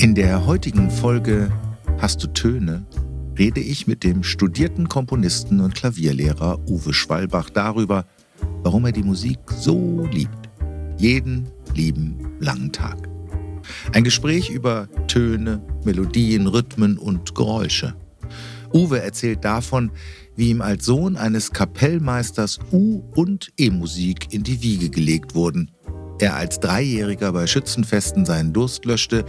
In der heutigen Folge Hast du Töne? rede ich mit dem studierten Komponisten und Klavierlehrer Uwe Schwalbach darüber, warum er die Musik so liebt. Jeden lieben langen Tag. Ein Gespräch über Töne, Melodien, Rhythmen und Geräusche. Uwe erzählt davon, wie ihm als Sohn eines Kapellmeisters U- und E-Musik in die Wiege gelegt wurden. Er als Dreijähriger bei Schützenfesten seinen Durst löschte,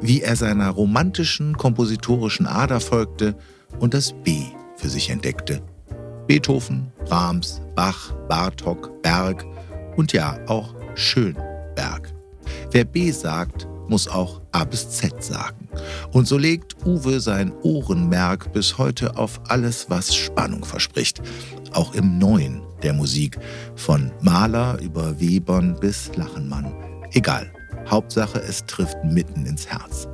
wie er seiner romantischen kompositorischen Ader folgte und das B für sich entdeckte. Beethoven, Brahms, Bach, Bartok, Berg und ja auch Schönberg. Wer B sagt, muss auch A bis Z sagen. Und so legt Uwe sein Ohrenmerk bis heute auf alles, was Spannung verspricht. Auch im Neuen der Musik. Von Mahler über Webern bis Lachenmann. Egal. Hauptsache, es trifft mitten ins Herz.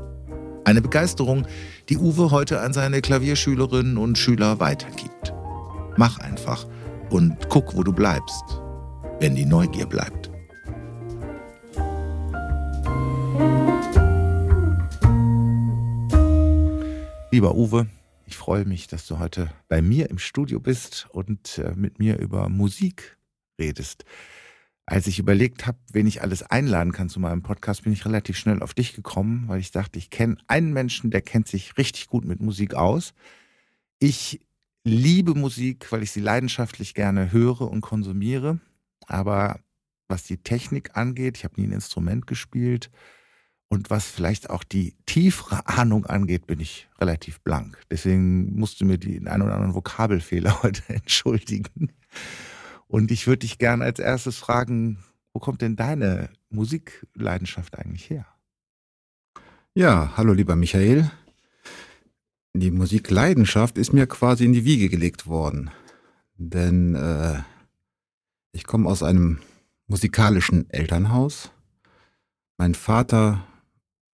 Eine Begeisterung, die Uwe heute an seine Klavierschülerinnen und Schüler weitergibt. Mach einfach und guck, wo du bleibst, wenn die Neugier bleibt. Lieber Uwe, ich freue mich, dass du heute bei mir im Studio bist und äh, mit mir über Musik redest. Als ich überlegt habe, wen ich alles einladen kann zu meinem Podcast, bin ich relativ schnell auf dich gekommen, weil ich dachte, ich kenne einen Menschen, der kennt sich richtig gut mit Musik aus. Ich liebe Musik, weil ich sie leidenschaftlich gerne höre und konsumiere. Aber was die Technik angeht, ich habe nie ein Instrument gespielt, und was vielleicht auch die tiefere Ahnung angeht, bin ich relativ blank. Deswegen musst du mir den einen oder anderen Vokabelfehler heute entschuldigen. Und ich würde dich gerne als erstes fragen, wo kommt denn deine Musikleidenschaft eigentlich her? Ja, hallo lieber Michael. Die Musikleidenschaft ist mir quasi in die Wiege gelegt worden. Denn äh, ich komme aus einem musikalischen Elternhaus. Mein Vater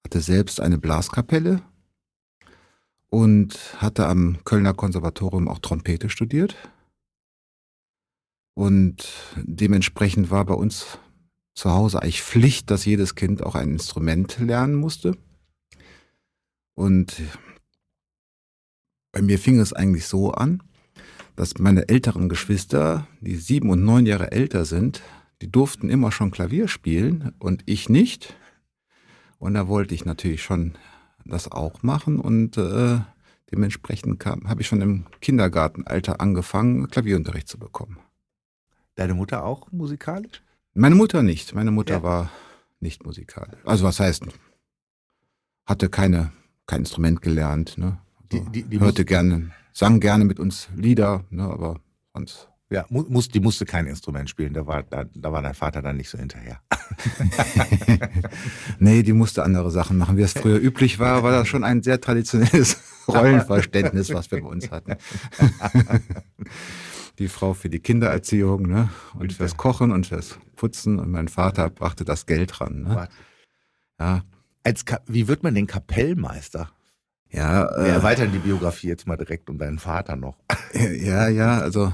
hatte selbst eine Blaskapelle und hatte am Kölner Konservatorium auch Trompete studiert. Und dementsprechend war bei uns zu Hause eigentlich Pflicht, dass jedes Kind auch ein Instrument lernen musste. Und bei mir fing es eigentlich so an, dass meine älteren Geschwister, die sieben und neun Jahre älter sind, die durften immer schon Klavier spielen und ich nicht. Und da wollte ich natürlich schon das auch machen und äh, dementsprechend habe ich schon im Kindergartenalter angefangen, Klavierunterricht zu bekommen. Deine Mutter auch musikalisch? Meine Mutter nicht. Meine Mutter ja. war nicht musikalisch. Also was heißt, hatte keine, kein Instrument gelernt. Ne? Also die, die, die hörte gerne, sang gerne mit uns Lieder, ne? aber sonst ja, muss, die musste kein Instrument spielen, da war, da, da war dein Vater dann nicht so hinterher. nee, die musste andere Sachen machen. Wie es früher üblich war, war das schon ein sehr traditionelles Rollenverständnis, was wir bei uns hatten. die Frau für die Kindererziehung ne? und fürs Kochen und fürs Putzen und mein Vater brachte das Geld ran. Ne? Ja. Als wie wird man den Kapellmeister? Ja, Wir äh, erweitern die Biografie jetzt mal direkt um deinen Vater noch. Ja, ja, also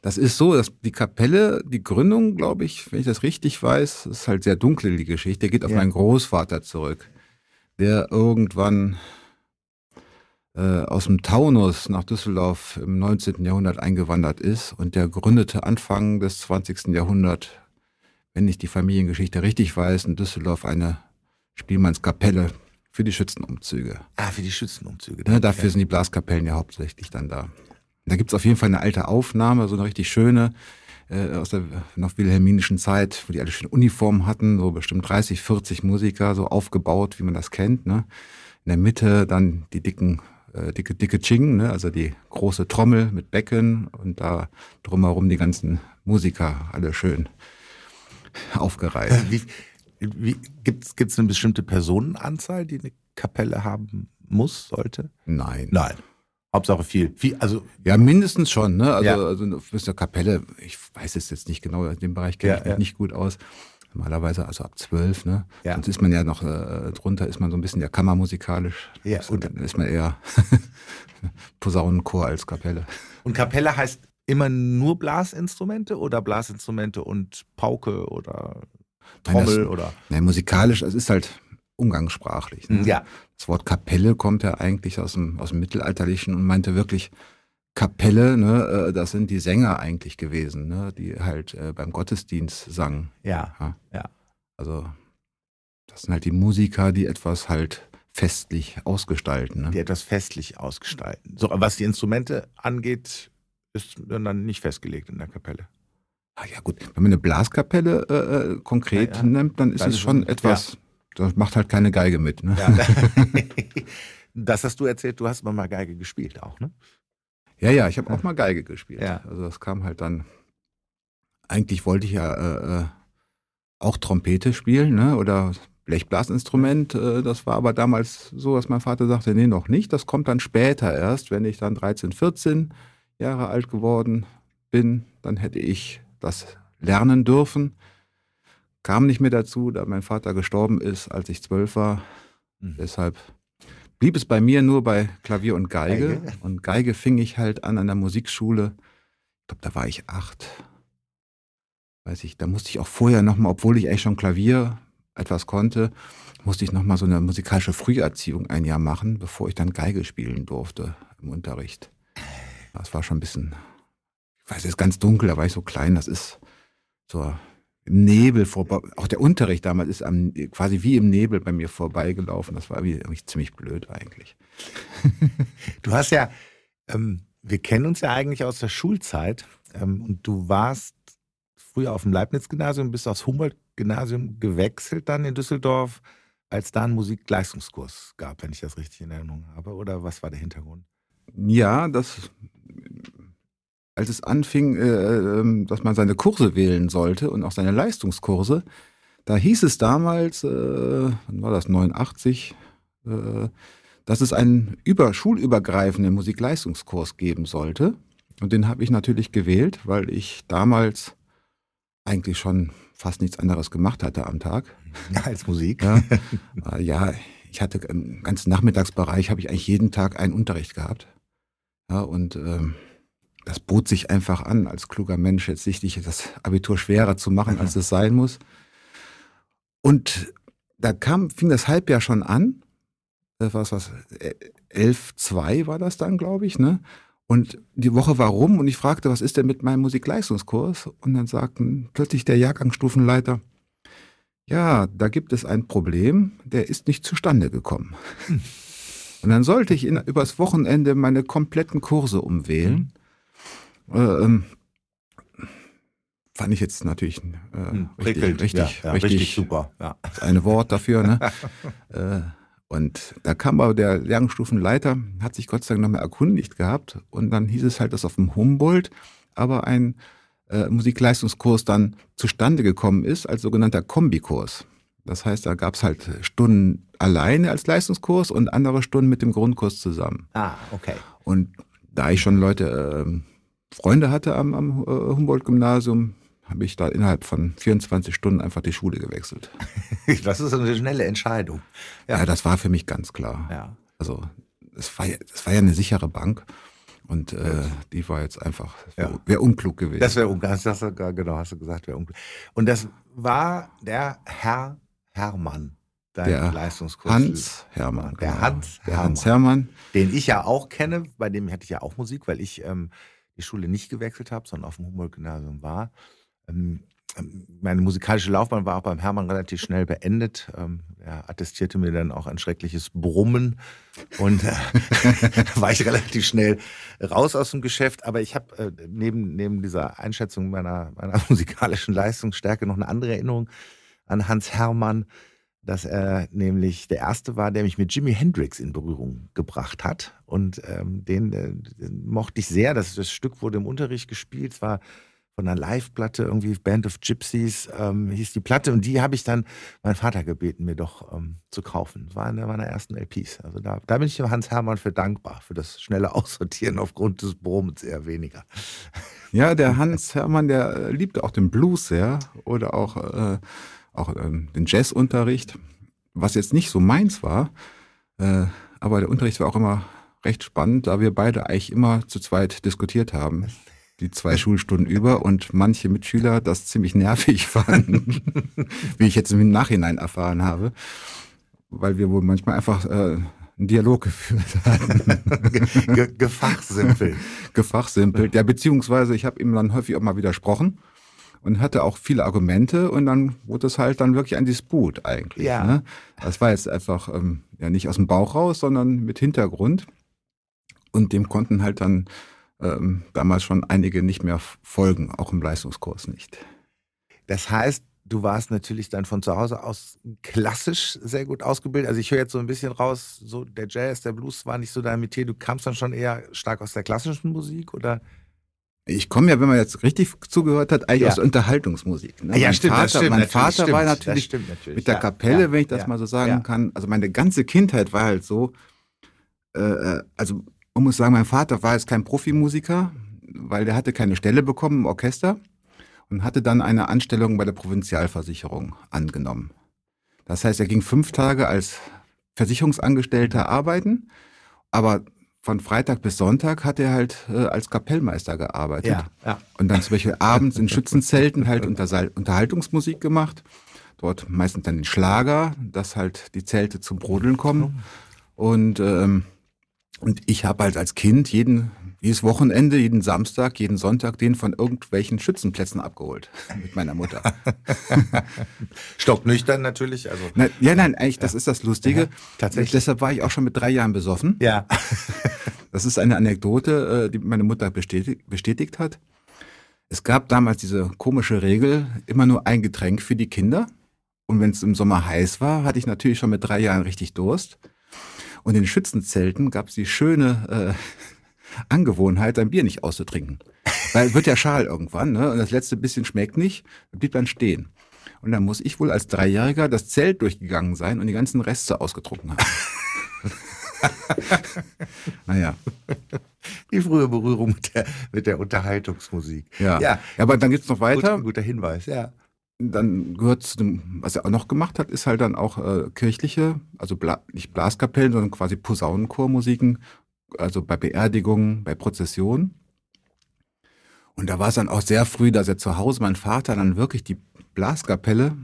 das ist so, dass die Kapelle, die Gründung, glaube ich, wenn ich das richtig weiß, ist halt sehr dunkel, die Geschichte. Der geht auf ja. meinen Großvater zurück, der irgendwann aus dem Taunus nach Düsseldorf im 19. Jahrhundert eingewandert ist und der gründete Anfang des 20. Jahrhunderts, wenn ich die Familiengeschichte richtig weiß, in Düsseldorf eine Spielmannskapelle für die Schützenumzüge. Ah, für die Schützenumzüge. Ja, dafür sind die Blaskapellen ja hauptsächlich dann da. Da gibt es auf jeden Fall eine alte Aufnahme, so eine richtig schöne, äh, aus der noch wilhelminischen Zeit, wo die alle schöne Uniformen hatten, so bestimmt 30, 40 Musiker, so aufgebaut, wie man das kennt. Ne? In der Mitte dann die dicken, äh, dicke, dicke Ching, ne? also die große Trommel mit Becken und da drumherum die ganzen Musiker, alle schön aufgereiht. Äh, wie, wie, Gibt es eine bestimmte Personenanzahl, die eine Kapelle haben muss, sollte? Nein. Nein. Hauptsache viel. viel also ja, mindestens schon. Ne? Also, ja. also bis der Kapelle, ich weiß es jetzt nicht genau, in dem Bereich kenne ja, ich mich ja. nicht gut aus. Normalerweise also ab zwölf, ne? Ja. Sonst ist man ja noch äh, drunter, ist man so ein bisschen ja kammermusikalisch. Ja. Und dann ist man eher Posaunenchor als Kapelle. Und Kapelle heißt immer nur Blasinstrumente oder Blasinstrumente und Pauke oder Trommel Nein, das, oder? Nein, musikalisch, es ist halt umgangssprachlich. Ne? Ja. Das Wort Kapelle kommt ja eigentlich aus dem, aus dem Mittelalterlichen und meinte wirklich Kapelle, ne, äh, das sind die Sänger eigentlich gewesen, ne, die halt äh, beim Gottesdienst sangen. Ja. ja. ja. Also das sind halt die Musiker, die etwas halt festlich ausgestalten. Ne? Die etwas festlich ausgestalten. So, was die Instrumente angeht, ist dann nicht festgelegt in der Kapelle. Ah ja gut, wenn man eine Blaskapelle äh, äh konkret ja, ja. nimmt, dann ist dann es schon ist, etwas, ja. das macht halt keine Geige mit. Ne? das hast du erzählt, du hast mal Geige gespielt auch, ne? Ja, ja, ich habe auch mal Geige gespielt. Ja. Also das kam halt dann, eigentlich wollte ich ja äh, äh auch Trompete spielen, ne? Oder Blechblasinstrument. Äh, das war aber damals so, dass mein Vater sagte, nee, noch nicht. Das kommt dann später erst, wenn ich dann 13, 14 Jahre alt geworden bin. Dann hätte ich das lernen dürfen. Kam nicht mehr dazu, da mein Vater gestorben ist, als ich zwölf war. Mhm. Deshalb blieb es bei mir nur bei Klavier und Geige. Geige. Und Geige fing ich halt an an der Musikschule. Ich glaube, da war ich acht. Weiß ich, da musste ich auch vorher nochmal, obwohl ich eigentlich schon Klavier etwas konnte, musste ich nochmal so eine musikalische Früherziehung ein Jahr machen, bevor ich dann Geige spielen durfte im Unterricht. Das war schon ein bisschen, ich weiß, es ist ganz dunkel, da war ich so klein, das ist so im Nebel vorbei. Auch der Unterricht damals ist am, quasi wie im Nebel bei mir vorbeigelaufen. Das war irgendwie ziemlich blöd eigentlich. Du hast ja, ähm, wir kennen uns ja eigentlich aus der Schulzeit ähm, und du warst früher auf dem Leibniz-Gymnasium, bist aufs Humboldt-Gymnasium gewechselt dann in Düsseldorf, als da einen Musikleistungskurs gab, wenn ich das richtig in Erinnerung habe. Oder was war der Hintergrund? Ja, das, als es anfing, äh, ähm, dass man seine Kurse wählen sollte und auch seine Leistungskurse, da hieß es damals, äh, wann war das, 89, äh, dass es einen über, schulübergreifenden Musikleistungskurs geben sollte. Und den habe ich natürlich gewählt, weil ich damals eigentlich schon fast nichts anderes gemacht hatte am Tag. Ja, als Musik. Ja, äh, ja ich hatte im ganzen Nachmittagsbereich habe ich eigentlich jeden Tag einen Unterricht gehabt. Ja, und ähm, das bot sich einfach an, als kluger Mensch jetzt sichtlich das Abitur schwerer zu machen, als es sein muss. Und da kam, fing das Halbjahr schon an. Das war was, 11.2 war das dann, glaube ich, ne? Und die Woche war rum und ich fragte, was ist denn mit meinem Musikleistungskurs? Und dann sagten plötzlich der Jahrgangsstufenleiter, ja, da gibt es ein Problem, der ist nicht zustande gekommen. Hm. Und dann sollte ich in, übers Wochenende meine kompletten Kurse umwählen. Äh, ähm, fand ich jetzt natürlich äh, hm, richtig, richtig, ja, ja, richtig, richtig, super. Ja. Eine Wort dafür. Ne? äh, und da kam aber der Lernstufenleiter, hat sich Gott sei Dank nochmal erkundigt gehabt. Und dann hieß es halt, dass auf dem Humboldt aber ein äh, Musikleistungskurs dann zustande gekommen ist als sogenannter Kombikurs. Das heißt, da gab es halt Stunden alleine als Leistungskurs und andere Stunden mit dem Grundkurs zusammen. Ah, okay. Und da ich schon Leute, äh, Freunde hatte am, am äh, Humboldt-Gymnasium, habe ich da innerhalb von 24 Stunden einfach die Schule gewechselt. das ist eine schnelle Entscheidung. Ja, ja das war für mich ganz klar. Ja. Also es war, es war ja eine sichere Bank. Und äh, die war jetzt einfach, wäre wär unklug gewesen. Das wäre unklug, das, genau, hast du gesagt, wäre unklug. Und das war der Herr Hermann, dein der Leistungskurs. Hans Hermann. Der genau. Hans der Hermann. Hans Hermann. Den ich ja auch kenne, bei dem hatte ich ja auch Musik, weil ich ähm, die Schule nicht gewechselt habe, sondern auf dem Humboldt-Gymnasium war. Ähm, ähm, meine musikalische Laufbahn war auch beim Hermann relativ schnell beendet. Ähm, er attestierte mir dann auch ein schreckliches Brummen und äh, war ich relativ schnell raus aus dem Geschäft. Aber ich habe äh, neben, neben dieser Einschätzung meiner, meiner musikalischen Leistungsstärke noch eine andere Erinnerung an Hans Hermann, dass er nämlich der Erste war, der mich mit Jimi Hendrix in Berührung gebracht hat. Und ähm, den, äh, den mochte ich sehr. Das, das Stück wurde im Unterricht gespielt. Es war von einer Live-Platte, irgendwie Band of Gypsies ähm, hieß die Platte. Und die habe ich dann meinen Vater gebeten, mir doch ähm, zu kaufen. Das war eine meiner ersten LPs. Also da, da bin ich Hans Hermann für dankbar, für das schnelle Aussortieren aufgrund des Brummens eher weniger. Ja, der Hans Hermann, der äh, liebte auch den Blues sehr oder auch, äh, auch ähm, den Jazzunterricht, was jetzt nicht so meins war. Äh, aber der Unterricht war auch immer recht spannend, da wir beide eigentlich immer zu zweit diskutiert haben die zwei Schulstunden über und manche Mitschüler das ziemlich nervig fanden, wie ich jetzt im Nachhinein erfahren habe. weil wir wohl manchmal einfach äh, einen Dialog geführt hatten. Ge Gefachsimpelt. Gefachsimpelt, ja, beziehungsweise ich habe ihm dann häufig auch mal widersprochen und hatte auch viele Argumente und dann wurde es halt dann wirklich ein Disput eigentlich. Ja. Ne? Das war jetzt einfach ähm, ja nicht aus dem Bauch raus, sondern mit Hintergrund. Und dem konnten halt dann ähm, damals schon einige nicht mehr folgen, auch im Leistungskurs nicht. Das heißt, du warst natürlich dann von zu Hause aus klassisch sehr gut ausgebildet. Also ich höre jetzt so ein bisschen raus, so der Jazz, der Blues war nicht so dein Metier. Du kamst dann schon eher stark aus der klassischen Musik oder? Ich komme ja, wenn man jetzt richtig zugehört hat, eigentlich ja. aus Unterhaltungsmusik. Ne? Ja, mein stimmt, Vater, stimmt, Mein Vater stimmt, war natürlich, natürlich, mit der ja, Kapelle, ja, wenn ich das mal so sagen kann. Also meine ganze Kindheit war halt so, äh, äh, also man muss sagen, mein Vater war jetzt kein Profimusiker, weil der hatte keine Stelle bekommen im Orchester und hatte dann eine Anstellung bei der Provinzialversicherung angenommen. Das heißt, er ging fünf Tage als Versicherungsangestellter arbeiten, aber von Freitag bis Sonntag hat er halt äh, als Kapellmeister gearbeitet. Ja, ja. Und dann zum Beispiel abends in Schützenzelten halt unter Unterhaltungsmusik gemacht. Dort meistens dann den Schlager, dass halt die Zelte zum Brodeln kommen. Und, ähm, und ich habe halt als Kind jeden jedes Wochenende, jeden Samstag, jeden Sonntag den von irgendwelchen Schützenplätzen abgeholt mit meiner Mutter. Stocknüchtern natürlich. Also. Na, ja, nein, eigentlich, das ist das Lustige. Ja, tatsächlich. Deshalb war ich auch schon mit drei Jahren besoffen. Ja. das ist eine Anekdote, äh, die meine Mutter bestätigt, bestätigt hat. Es gab damals diese komische Regel, immer nur ein Getränk für die Kinder. Und wenn es im Sommer heiß war, hatte ich natürlich schon mit drei Jahren richtig Durst. Und in Schützenzelten gab es die schöne äh, Angewohnheit, ein Bier nicht auszutrinken. Weil wird ja schal irgendwann, ne? Und das letzte bisschen schmeckt nicht, blieb dann stehen. Und dann muss ich wohl als Dreijähriger das Zelt durchgegangen sein und die ganzen Reste ausgetrunken haben. naja. Die frühe Berührung mit der, mit der Unterhaltungsmusik. Ja. ja. aber dann geht's noch weiter. Gut, guter Hinweis, ja. Dann gehört zu dem, was er auch noch gemacht hat, ist halt dann auch äh, kirchliche, also Bla nicht Blaskapellen, sondern quasi Posaunenchormusiken also bei Beerdigungen, bei Prozessionen. Und da war es dann auch sehr früh, dass er zu Hause, mein Vater, dann wirklich die Blaskapelle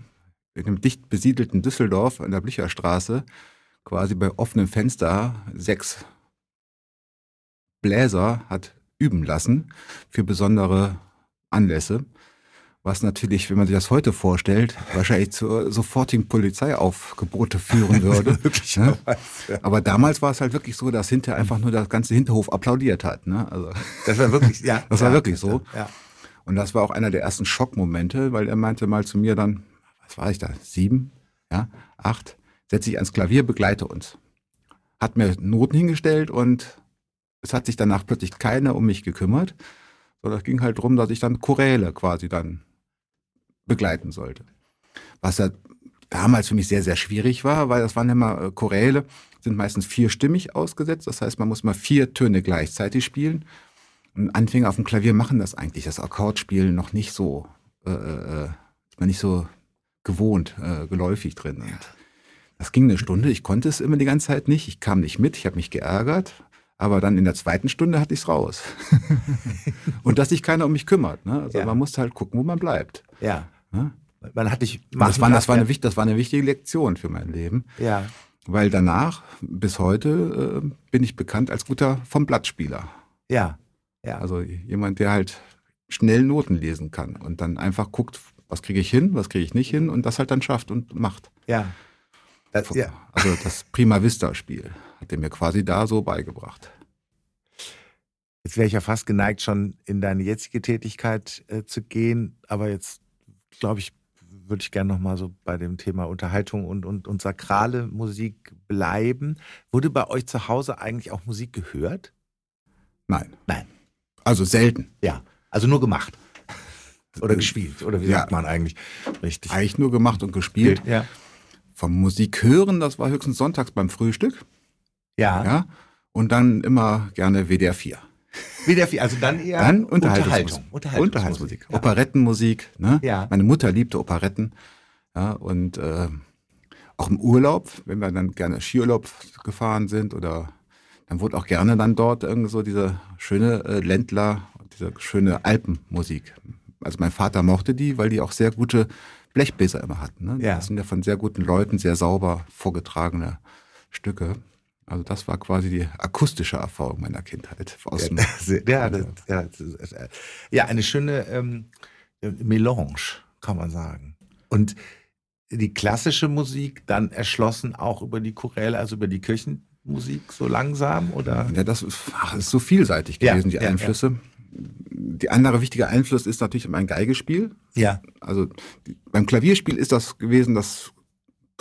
in einem dicht besiedelten Düsseldorf an der Blücherstraße, quasi bei offenem Fenster, sechs Bläser hat üben lassen für besondere Anlässe was natürlich, wenn man sich das heute vorstellt, wahrscheinlich zu sofortigen Polizeiaufgebote führen würde. ne? Aber damals war es halt wirklich so, dass hinter einfach nur das ganze Hinterhof applaudiert hat. Ne? Also, das war wirklich, ja. Das ja, war wirklich so. Ja. Und das war auch einer der ersten Schockmomente, weil er meinte mal zu mir dann, was war ich da, sieben, ja, acht, setz dich ans Klavier, begleite uns. Hat mir Noten hingestellt und es hat sich danach plötzlich keiner um mich gekümmert. sondern es ging halt darum, dass ich dann Choräle quasi dann begleiten sollte. Was ja damals für mich sehr, sehr schwierig war, weil das waren immer äh, Choräle, sind meistens vierstimmig ausgesetzt. Das heißt, man muss mal vier Töne gleichzeitig spielen. Und Anfänger auf dem Klavier machen das eigentlich, das Akkordspielen noch nicht so, äh, äh, ist man nicht so gewohnt, äh, geläufig drin. Und das ging eine Stunde, ich konnte es immer die ganze Zeit nicht, ich kam nicht mit, ich habe mich geärgert. Aber dann in der zweiten Stunde hatte ich es raus. und dass sich keiner um mich kümmert. Ne? Also ja. man muss halt gucken, wo man bleibt. Ja. Ne? Man hat dich das war, das, war eine, das war eine wichtige Lektion für mein Leben. Ja. Weil danach, bis heute, äh, bin ich bekannt als guter vom Blattspieler. Ja. ja. Also jemand, der halt schnell Noten lesen kann und dann einfach guckt, was kriege ich hin, was kriege ich nicht hin und das halt dann schafft und macht. Ja. Das, ja. Also das Prima Vista-Spiel hat er mir quasi da so beigebracht. Jetzt wäre ich ja fast geneigt, schon in deine jetzige Tätigkeit äh, zu gehen, aber jetzt glaube ich, würde ich gerne nochmal so bei dem Thema Unterhaltung und, und, und sakrale Musik bleiben. Wurde bei euch zu Hause eigentlich auch Musik gehört? Nein. Nein. Also selten. Ja. Also nur gemacht. Oder gespielt. Oder wie ja. sagt man eigentlich? Richtig. Eigentlich nur gemacht und gespielt. Ja. Vom Musik hören, das war höchstens sonntags beim Frühstück. Ja. ja. Und dann immer gerne WDR 4. WDR 4, also dann eher dann Unterhaltung. Unterhaltungsmusik. Unterhaltungsmusik. Ja. Operettenmusik. Ne? Ja. Meine Mutter liebte Operetten. Ja, und äh, auch im Urlaub, wenn wir dann gerne Skiurlaub gefahren sind oder dann wurde auch gerne dann dort irgendwie so diese schöne äh, Ländler, diese schöne Alpenmusik. Also mein Vater mochte die, weil die auch sehr gute Blechbläser immer hatten. Ne? Ja. Das sind ja von sehr guten Leuten sehr sauber vorgetragene Stücke. Also das war quasi die akustische Erfahrung meiner Kindheit. Aus Ja, das, ja, das ist, äh, ja, eine schöne ähm, Melange, kann man sagen. Und die klassische Musik dann erschlossen auch über die Choräle, also über die Kirchenmusik so langsam oder? Ja, das ist, ach, ist so vielseitig Ja, gewesen, die ja, Einflüsse. Die andere wichtige Einfluss ist natürlich mein Geigespiel. Ja. Also die, beim Klavierspiel ist das gewesen, das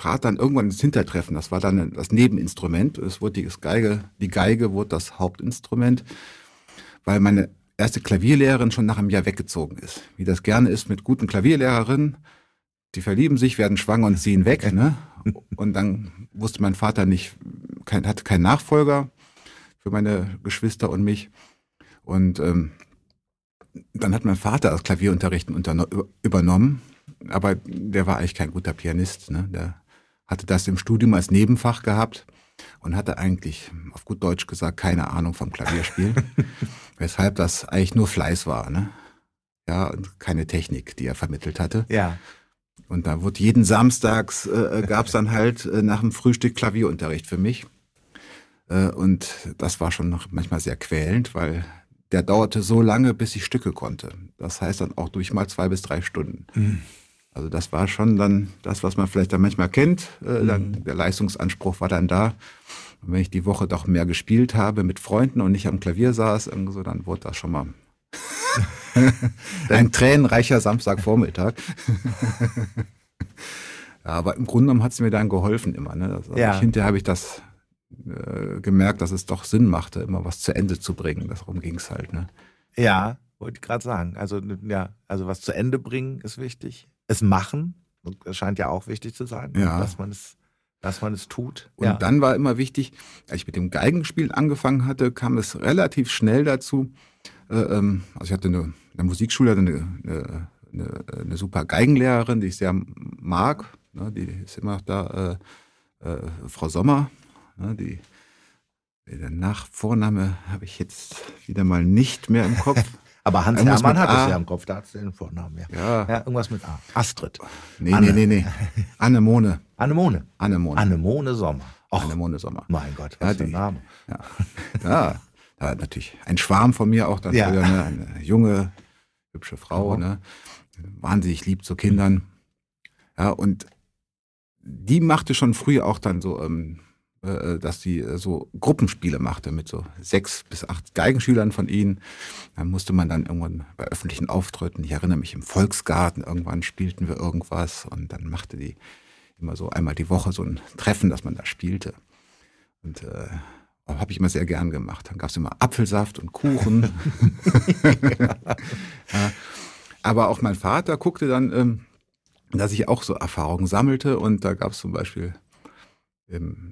trat dann irgendwann ins Hintertreffen. Das war dann das Nebeninstrument. Es wurde die Geige, die Geige wurde das Hauptinstrument, weil meine erste Klavierlehrerin schon nach einem Jahr weggezogen ist. Wie das gerne ist mit guten Klavierlehrerinnen. Die verlieben sich, werden schwanger und ziehen weg. Ne? Und dann wusste mein Vater nicht, kein, hatte keinen Nachfolger für meine Geschwister und mich. Und ähm, dann hat mein Vater das Klavierunterrichten unterno- übernommen, aber der war eigentlich kein guter Pianist. Ne? Der hatte das im Studium als Nebenfach gehabt und hatte eigentlich, auf gut Deutsch gesagt, keine Ahnung vom Klavierspiel, weshalb das eigentlich nur Fleiß war. Ne? Ja, und keine Technik, die er vermittelt hatte. Ja. Und da wurde jeden Samstags, äh, gab es dann halt äh, nach dem Frühstück Klavierunterricht für mich. Äh, und das war schon noch manchmal sehr quälend, weil der dauerte so lange, bis ich Stücke konnte. Das heißt dann auch durch mal zwei bis drei Stunden. Also das war schon dann das, was man vielleicht dann manchmal kennt. Äh, dann, der Leistungsanspruch war dann da. Und wenn ich die Woche doch mehr gespielt habe mit Freunden und nicht am Klavier saß, so, dann wurde das schon mal ein tränenreicher Samstagvormittag. ja, aber im Grunde genommen hat es mir dann geholfen immer. Ne? Also Ja. hinterher habe ich das äh, gemerkt, dass es doch Sinn machte, immer was zu Ende zu bringen. Darum ging es halt. Ne? Ja, wollte ich gerade sagen. Also, ja, also was zu Ende bringen ist wichtig. Es machen, das scheint ja auch wichtig zu sein, Ja. dass man es, dass man es tut. Und ja. dann war immer wichtig, als ich mit dem Geigenspiel angefangen hatte, kam es relativ schnell dazu. Äh, ähm, also ich hatte eine, in der Musikschule eine, eine, eine, eine super Geigenlehrerin, die ich sehr mag. Ne, die ist immer noch da, äh, äh, Frau Sommer. Ne, die, der Nachvorname habe ich jetzt wieder mal nicht mehr im Kopf. Aber Hans Irgendwas Hermann hat A. es ja im Kopf, da hat es den Vornamen. Ja. Ja, ja, irgendwas mit A. Astrid. nee, Anne. nee, nee, nee. Anemone. Anemone. Anemone. Anemone Sommer. Och, Anemone Sommer. mein Gott, Ja, was für ein Name. Ja, ja war natürlich ein Schwarm von mir auch dann Ja. früher, ne? eine junge, hübsche Frau, Ja. ne? wahnsinnig lieb zu Kindern. Ja, und die machte schon früh auch dann so, ähm, äh, dass sie äh, so Gruppenspiele machte mit so sechs bis acht Geigenschülern von ihnen. Dann musste man dann irgendwann bei öffentlichen Auftritten, ich erinnere mich im Volksgarten, irgendwann spielten wir irgendwas und dann machte die immer so einmal die Woche so ein Treffen, dass man da spielte. Und äh, habe ich immer sehr gern gemacht. Dann gab es immer Apfelsaft und Kuchen. ja. Aber auch mein Vater guckte dann, ähm, dass ich auch so Erfahrungen sammelte. Und da gab es zum Beispiel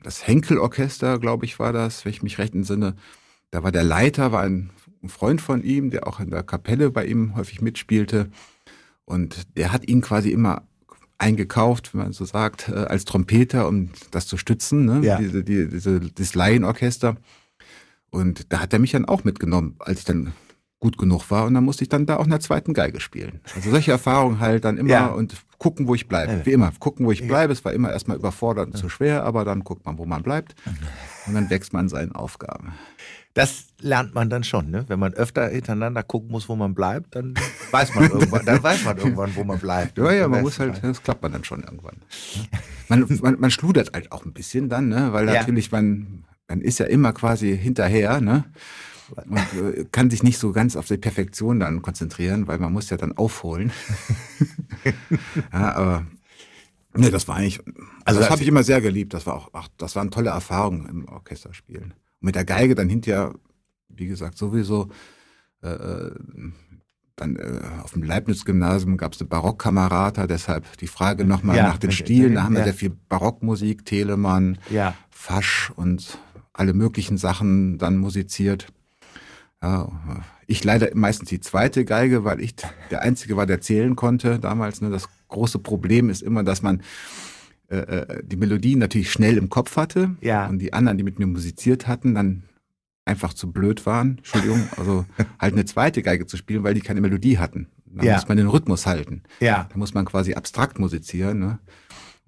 das Henkel-Orchester, glaube ich, war das, wenn ich mich recht entsinne. Da war der Leiter, war ein Freund von ihm, der auch in der Kapelle bei ihm häufig mitspielte. Und der hat ihn quasi immer eingekauft, wenn man so sagt, äh, als Trompeter, um das zu stützen, ne? Ja. diese, die, diese, dieses Laienorchester. Und da hat er mich dann auch mitgenommen, als ich dann gut genug war. Und dann musste ich dann da auch in der zweiten Geige spielen. Also solche Erfahrungen halt dann immer Ja. und gucken, wo ich bleibe. Ja. Wie immer, gucken, wo ich bleibe. Es war immer erstmal überfordernd und zu schwer, aber dann guckt man, wo man bleibt. Und dann wächst man seinen Aufgaben. Das lernt man dann schon, ne? Wenn man öfter hintereinander gucken muss, wo man bleibt, dann weiß man irgendwann, dann weiß man irgendwann, wo man bleibt. Ja, ja, man muss halt, das klappt man dann schon irgendwann. Man, man, man schludert halt auch ein bisschen dann, ne? weil Ja. natürlich man, man ist ja immer quasi hinterher, ne? Und äh, kann sich nicht so ganz auf die Perfektion dann konzentrieren, weil man muss ja dann aufholen. ja, aber ne, das war eigentlich, also Also das das- habe ich immer sehr geliebt. Das war auch, ach, das waren tolle Erfahrungen im Orchesterspielen. Und mit der Geige dann hinterher, wie gesagt, sowieso äh, äh, dann äh, auf dem Leibniz-Gymnasium gab es eine Barockkamerata, deshalb die Frage nochmal Ja, nach den. Stilen. Da haben wir Ja. sehr viel Barockmusik, Telemann, Ja, Fasch und alle möglichen Sachen dann musiziert. Ja, ich leider meistens die zweite Geige, weil ich der Einzige war, der zählen konnte damals. Ne? Das große Problem ist immer, dass man äh, äh, die Melodien natürlich schnell im Kopf hatte Ja. und die anderen, die mit mir musiziert hatten, dann einfach zu blöd waren, Entschuldigung, also halt eine zweite Geige zu spielen, weil die keine Melodie hatten. Da ja. muss man den Rhythmus halten. Ja. Da muss man quasi abstrakt musizieren. Ne?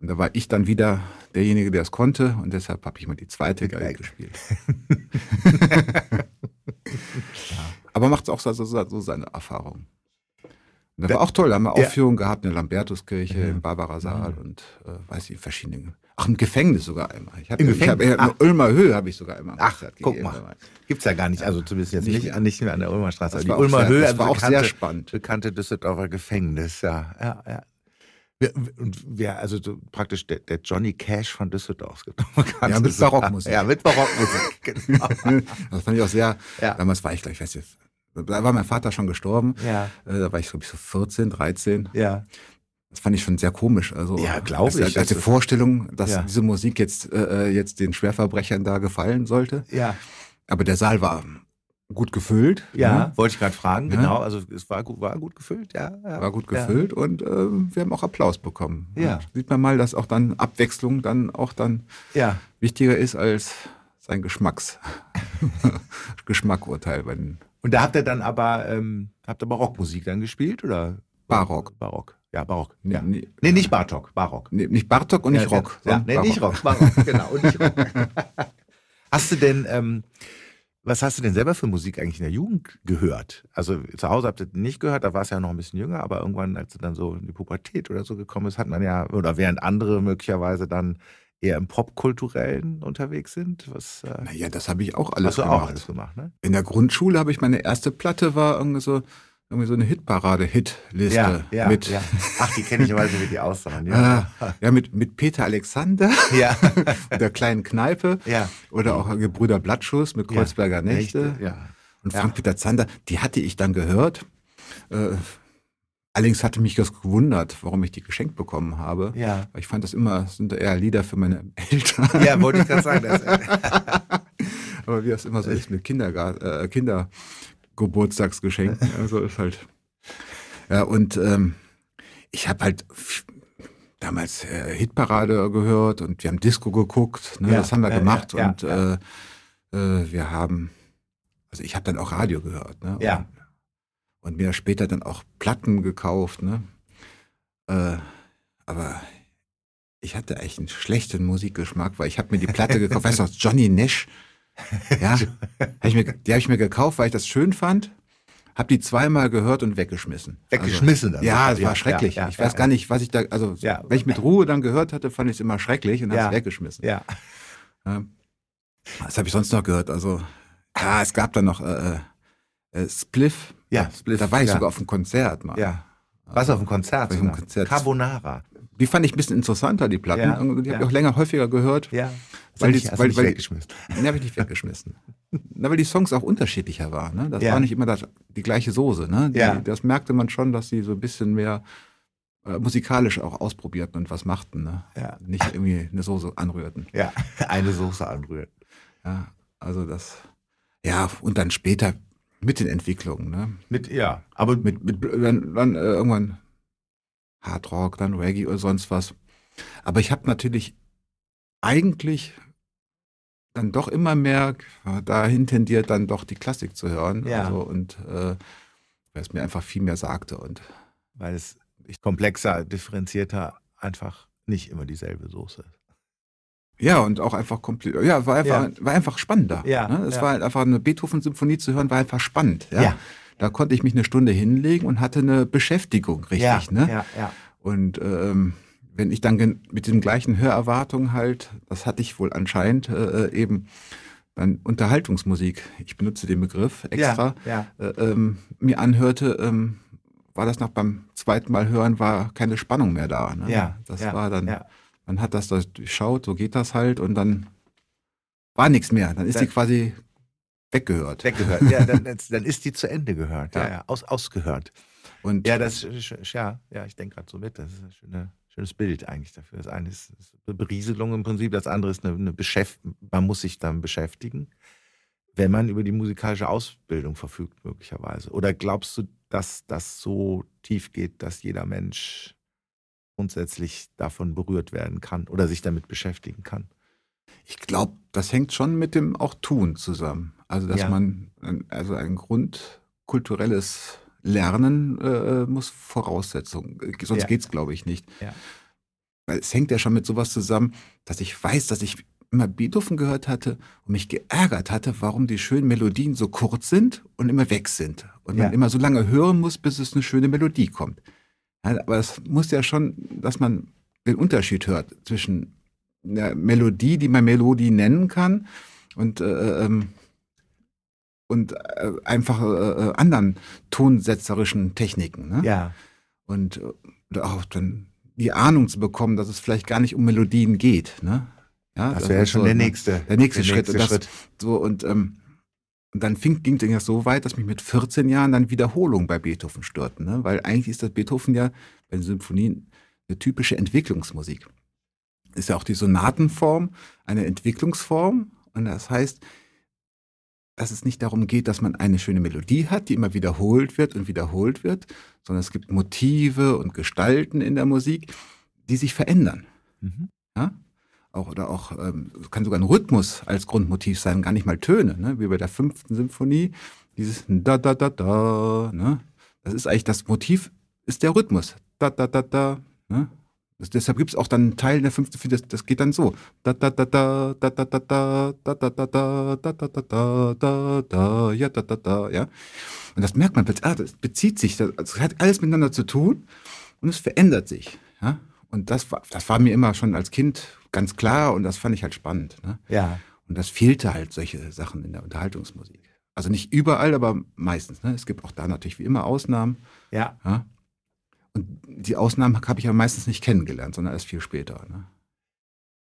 Und da war ich dann wieder derjenige, der es konnte und deshalb habe ich mal die zweite Geige gespielt. ja. Aber macht auch so, so, so seine Erfahrung. Und das da, war auch toll, da haben wir ja. Aufführungen gehabt in der Lambertuskirche, ja. im Barbara-Saal mhm. und äh, weiß ich, verschiedene. Ach, im Gefängnis sogar einmal. Ich hatte, Im Gefängnis? Ich hab, in Ulmer Höhe habe ich sogar einmal. Ach, guck mal. Gibt's ja gar nicht, also zumindest jetzt nicht, nicht, nicht mehr an der Ulmer Straße. Das die Ulmer sehr, Höhe, das also war auch bekannte, sehr spannend. Bekannte Düsseldorfer Gefängnis, ja, ja, ja. Und wer, also so praktisch der, der, Johnny Cash von Düsseldorf. Ja, mit Barockmusik. Ja, mit Barockmusik, genau. das fand ich auch sehr, ja. damals war ich gleich, ich weiß jetzt, da war mein Vater schon gestorben. Ja. Äh, da war ich, glaube ich, so 14, 13. Ja. Das fand ich schon sehr komisch. Also, ja, glaube ich. Als die Vorstellung, dass ja. diese Musik jetzt, äh, äh, jetzt den Schwerverbrechern da gefallen sollte. Ja. Aber der Saal war gut gefüllt. Ja, ne? wollte ich gerade fragen, ja. genau. Also es war gut, war gut gefüllt, ja. ja. War gut gefüllt und äh, wir haben auch Applaus bekommen. Ja. Und sieht man mal, dass auch dann Abwechslung dann auch dann ja. wichtiger ist als sein Geschmacks Geschmackurteil den und da habt ihr dann aber, ähm, habt ihr Barockmusik dann gespielt oder? Barock. Barock. Ja, Barock. Nee, ja. nee, nee nicht Bartok, Barock. Nee, nicht Bartok und nicht ja, Rock. Ja, nee, Barock. nicht Rock, Barock, genau. Und nicht Rock. hast du denn, ähm, was hast du denn selber für Musik eigentlich in der Jugend gehört? Also zu Hause habt ihr nicht gehört, da war es ja noch ein bisschen jünger, aber irgendwann, als du dann so in die Pubertät oder so gekommen ist, hat man ja, oder während andere möglicherweise dann eher im Popkulturellen unterwegs sind? Was, äh naja, das habe ich auch alles hast du gemacht. auch alles gemacht, ne? In der Grundschule habe ich meine erste Platte war irgendwie so irgendwie so eine Hitparade-Hitliste ja, ja, mit. Ja. Ach, die kenne ich aber wie die aussahen. Ja, ah, ja mit, mit Peter Alexander ja. der kleinen Kneipe. Ja. Oder auch Gebrüder Blattschuss mit Kreuzberger Nächte. Ja. Und Frank-Peter Zander, die hatte ich dann gehört. Äh, Allerdings hatte mich das gewundert, warum ich die geschenkt bekommen habe. Ja. Weil ich fand das immer, das sind eher Lieder für meine Eltern. Ja, wollte ich gerade sagen. Das, Aber wie das immer so ist mit Kindergarten, äh, Kindergeburtstagsgeschenken. Also ist halt. Ja, und ähm, ich habe halt damals äh, Hitparade gehört und wir haben Disco geguckt. Ne? Ja, das haben wir ja, gemacht. Ja, und äh, äh, wir haben, also ich habe dann auch Radio gehört. Ne? Ja. Und, und mir später dann auch Platten gekauft. Ne? Äh, aber ich hatte echt einen schlechten Musikgeschmack, weil ich habe mir die Platte gekauft, weißt du, Johnny Nash. Ja, hab ich mir, die habe ich mir gekauft, weil ich das schön fand. Hab die zweimal gehört und weggeschmissen. Weggeschmissen? Also, ja, es war schrecklich. Ja, ja, ich weiß ja, gar nicht, was ich da, also wenn ich mit Ruhe dann gehört hatte, fand ich es immer schrecklich und habe es weggeschmissen. Ja. Was habe ich sonst noch gehört? Also, ja, es gab dann noch äh, äh, Spliff ja, Spliff, da war ich sogar auf einem Konzert mal. Ja. Was auf dem Konzert? Auf einem Konzert. Carbonara. Die fand ich ein bisschen interessanter, die Platten. Ja, die habe ja. ich auch länger häufiger gehört. Ja. Weil die, weil, weil, weggeschmissen. Die habe ich nicht weggeschmissen. Na, weil die Songs auch unterschiedlicher waren. Ne? Das ja. war nicht immer das, die gleiche Soße. Ne? Die, ja. Das merkte man schon, dass sie so ein bisschen mehr äh, musikalisch auch ausprobierten und was machten. Ne? Ja. Nicht irgendwie eine Soße anrührten. Ja, eine Soße anrührten. Ja, also das. Ja, und dann später mit den Entwicklungen, ne? Mit, ja. Aber mit, mit dann, dann äh, irgendwann Hard Rock, dann Reggae oder sonst was. Aber ich habe natürlich eigentlich dann doch immer mehr dahin tendiert, dann doch die Klassik zu hören. Ja. Also, und äh, weil es mir einfach viel mehr sagte. Und weil es komplexer, differenzierter einfach nicht immer dieselbe Soße ist. Ja, und auch einfach komplett, ja, war einfach, ja. war einfach spannender. Ja, ne? Es ja. war halt einfach eine Beethoven-Symphonie zu hören, war einfach spannend. Ja? ja. Da konnte ich mich eine Stunde hinlegen und hatte eine Beschäftigung, richtig. Ja, ne? ja, ja. Und ähm, wenn ich dann mit den gleichen Hörerwartungen halt, das hatte ich wohl anscheinend äh, äh, eben, dann Unterhaltungsmusik, ich benutze den Begriff extra, ja, ja. Äh, ähm, mir anhörte, ähm, war das noch beim zweiten Mal hören, war keine Spannung mehr da. Ne? Ja, das ja, war dann. Man hat das durchschaut, so geht das halt und dann war nichts mehr. Dann ist die quasi weggehört. Weggehört, ja, dann, dann, ist die zu Ende gehört, ja, ja aus, ausgehört. Und ja, das ja, ja, ich denke gerade so mit, das ist ein schöne, schönes Bild eigentlich dafür. Das eine ist, ist eine Berieselung im Prinzip, das andere ist eine, eine Beschäftigung, man muss sich dann beschäftigen, wenn man über die musikalische Ausbildung verfügt, möglicherweise. Oder glaubst du, dass das so tief geht, dass jeder Mensch grundsätzlich davon berührt werden kann oder sich damit beschäftigen kann. Ich glaube, das hängt schon mit dem auch Tun zusammen. Also, dass Ja. man ein, also ein grundkulturelles lernen äh, muss Voraussetzung. Sonst ja. geht's, glaube ich, nicht. Ja. Es hängt ja schon mit sowas zusammen, dass ich weiß, dass ich immer Beethoven gehört hatte und mich geärgert hatte, warum die schönen Melodien so kurz sind und immer weg sind. Und man immer so lange hören muss, bis es eine schöne Melodie kommt. Aber es muss ja schon, dass man den Unterschied hört zwischen einer Melodie, die man Melodie nennen kann, und, äh, ähm, und äh, einfach äh, äh anderen tonsetzerischen Techniken. Ne? Ja. Und äh, auch dann die Ahnung zu bekommen, dass es vielleicht gar nicht um Melodien geht. Ne? Ja, das wäre ja schon so, der nächste. Der nächste, der Schritt. Nächste das, Schritt. So, und, ähm, und dann fing, ging es ja so weit, dass mich mit 14 Jahren dann Wiederholungen bei Beethoven störten. Ne? Weil eigentlich ist das Beethoven ja bei den Symphonien eine typische Entwicklungsmusik. Ist ja auch die Sonatenform eine Entwicklungsform. Und das heißt, dass es nicht darum geht, dass man eine schöne Melodie hat, die immer wiederholt wird und wiederholt wird, sondern es gibt Motive und Gestalten in der Musik, die sich verändern. Mhm. Ja? auch oder auch ähm, kann sogar ein Rhythmus als Grundmotiv sein, gar nicht mal Töne, ne? wie bei der fünften Symphonie, dieses da da da da, ne? Das ist eigentlich das Motiv, ist der Rhythmus, da da da da, ne? Deshalb gibt es auch dann einen Teil der fünften Symphonie, das, das geht dann so, da da da da da da da da da da da da da da da da da da ja da da da ja und das merkt man, ah, das bezieht sich, das hat alles miteinander zu tun und es verändert sich, ja und das war, das war mir immer schon als Kind ganz klar und das fand ich halt spannend. Ne? Ja. Und das fehlte halt solche Sachen in der Unterhaltungsmusik. Also nicht überall, aber meistens. Ne? Es gibt auch da natürlich wie immer Ausnahmen. Ja. ja? Und die Ausnahmen habe ich ja meistens nicht kennengelernt, sondern erst viel später. Ne?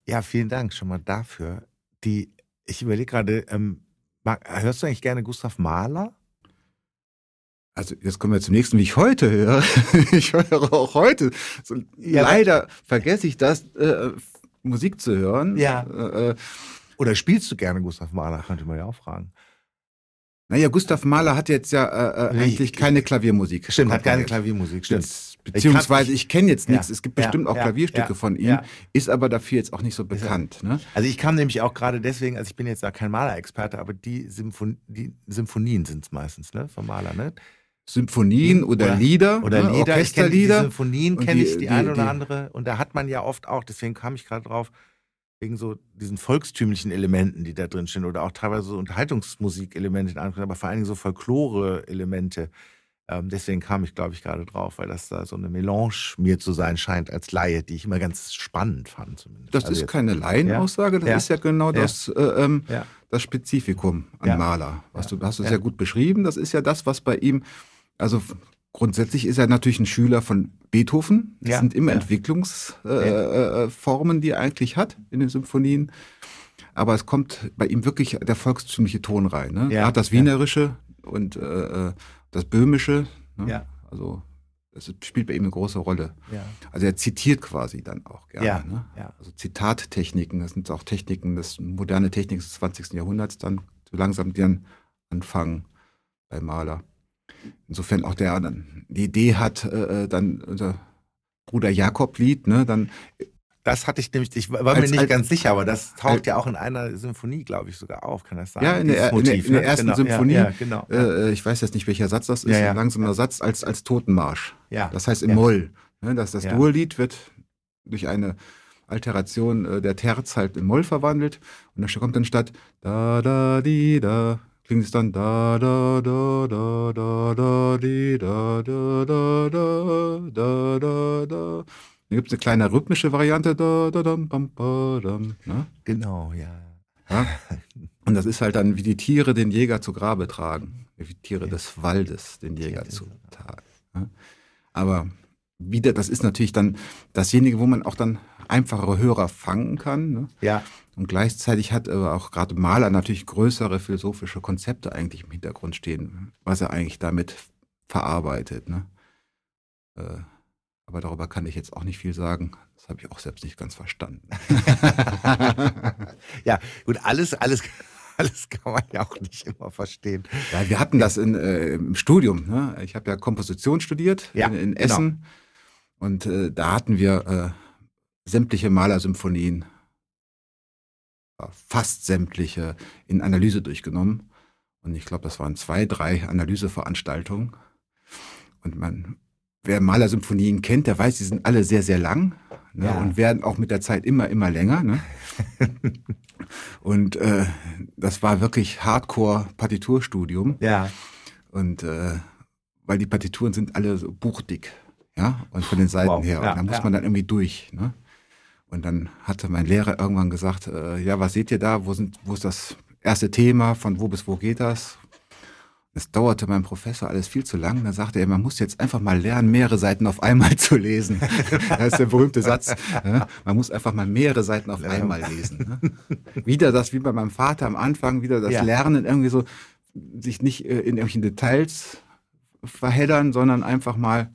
Ja, vielen Dank schon mal dafür. Die, ich überlege gerade, ähm, hörst du eigentlich gerne Gustav Mahler? Also jetzt kommen wir zum nächsten, wie ich heute höre. ich höre auch heute. So, ja, leider vergesse ich das, äh, Musik zu hören. Ja. Äh, äh, Oder spielst du gerne Gustav Mahler, könnte man ja auch fragen. Naja, Gustav Mahler hat jetzt ja äh, äh eigentlich keine Klaviermusik. Stimmt, hat keine Klaviermusik, stimmt. Beziehungsweise ich, ich kenne jetzt nichts. Ja, es gibt bestimmt ja, auch Klavierstücke ja, von ihm, ist aber dafür jetzt auch nicht so bekannt. Ne? Also ich kam nämlich auch gerade deswegen, also ich bin jetzt ja kein Malerexperte, aber die, Symphon die Symphonien sind es meistens, ne, vom Maler, ne? Symphonien oder, oder Lieder, oder ne, Lieder. Orchesterlieder. Die Symphonien kenne ich, die, die eine oder die, andere. Und da hat man ja oft auch, deswegen kam ich gerade drauf, wegen so diesen volkstümlichen Elementen, die da drin stehen, oder auch teilweise so Unterhaltungsmusikelemente, aber vor allen Dingen so Folklore-Elemente. Ähm, deswegen kam ich, glaube ich, gerade drauf, weil das da so eine Melange mir zu sein scheint als Laie, die ich immer ganz spannend fand. Zumindest. Das also ist keine Laienaussage, das ja. ist ja genau ja. Das, äh, ähm, ja. das Spezifikum an Maler. Was du hast du sehr gut beschrieben. Das ist ja das, was bei ihm also grundsätzlich ist er natürlich ein Schüler von Beethoven. Das ja, sind immer ja. Entwicklungsformen, äh, äh, die er eigentlich hat in den Symphonien. Aber es kommt bei ihm wirklich der volkstümliche Ton rein. Ne? Ja, er hat das Wienerische und äh, äh, das Böhmische. Ne? Ja. Also das spielt bei ihm eine große Rolle. Ja. Also er zitiert quasi dann auch gerne. Ja. Ne? Ja. Also Zitattechniken, das sind auch Techniken, das moderne Techniken des 20. Jahrhunderts dann so langsam die dann anfangen bei Maler. Insofern auch der dann die Idee hat, äh, äh, dann unser Bruder Jakob-Lied, ne, dann das hatte ich nämlich, ich war als, mir nicht als, ganz sicher, aber das taucht als, ja auch in einer Symphonie, glaube ich, sogar auf, kann das sein? Ja, in der, Motiv, in der, in der ne? ersten genau, Symphonie. Ja, ja, genau. Äh, ich weiß jetzt nicht, welcher Satz das ist, ja, ein langsamer Satz als, als Totenmarsch. Ja. Das heißt im Moll. Ne, das das Durlied wird durch eine Alteration äh, der Terz halt in Moll verwandelt und da kommt dann statt da, da, di, da, klingt es dann da da da da da da di da da da da da da da. Dann gibt es eine kleine rhythmische Variante da da dam bam ba dam. Ne? Genau, ja. ja. Und das ist halt dann, wie die Tiere den Jäger zu Grabe tragen, wie die Tiere ja. des Waldes den Jäger zu tragen. Ne? Aber wieder, das ist natürlich dann dasjenige, wo man auch dann einfachere Hörer fangen kann. Ne? Ja. Und gleichzeitig hat aber auch gerade Maler natürlich größere philosophische Konzepte eigentlich im Hintergrund stehen, was er eigentlich damit verarbeitet. Ne? Äh, aber darüber kann ich jetzt auch nicht viel sagen. Das habe ich auch selbst nicht ganz verstanden. ja, gut, alles, alles, alles kann man ja auch nicht immer verstehen. Ja, wir hatten das in, äh, im Studium. Ne? Ich habe ja Komposition studiert ja, in, in genau. Essen. Genau. Und äh, da hatten wir äh, sämtliche Malersymphonien, äh, fast sämtliche, in Analyse durchgenommen. Und ich glaube, das waren zwei, drei Analyseveranstaltungen. Und man, wer Maler-Symphonien kennt, der weiß, die sind alle sehr, sehr lang ne? Ja. und werden auch mit der Zeit immer, immer länger. Ne? und äh, das war wirklich Hardcore-Partiturstudium. Ja. Und äh, weil die Partituren sind alle so buchdick, ja, und von den Seiten Wow, her. Und ja, da muss ja. man dann irgendwie durch. Ne? Und dann hatte mein Lehrer irgendwann gesagt, äh, ja, was seht ihr da? Wo, sind, wo ist das erste Thema? Von wo bis wo geht das? Es dauerte meinem Professor alles viel zu lang. Da sagte er, man muss jetzt einfach mal lernen, mehrere Seiten auf einmal zu lesen. das ist der berühmte Satz. Ne? Man muss einfach mal mehrere Seiten auf einmal lesen. Ne? Wieder das, wie bei meinem Vater am Anfang, wieder das Ja. Lernen irgendwie so, sich nicht äh, in irgendwelchen Details verheddern, sondern einfach mal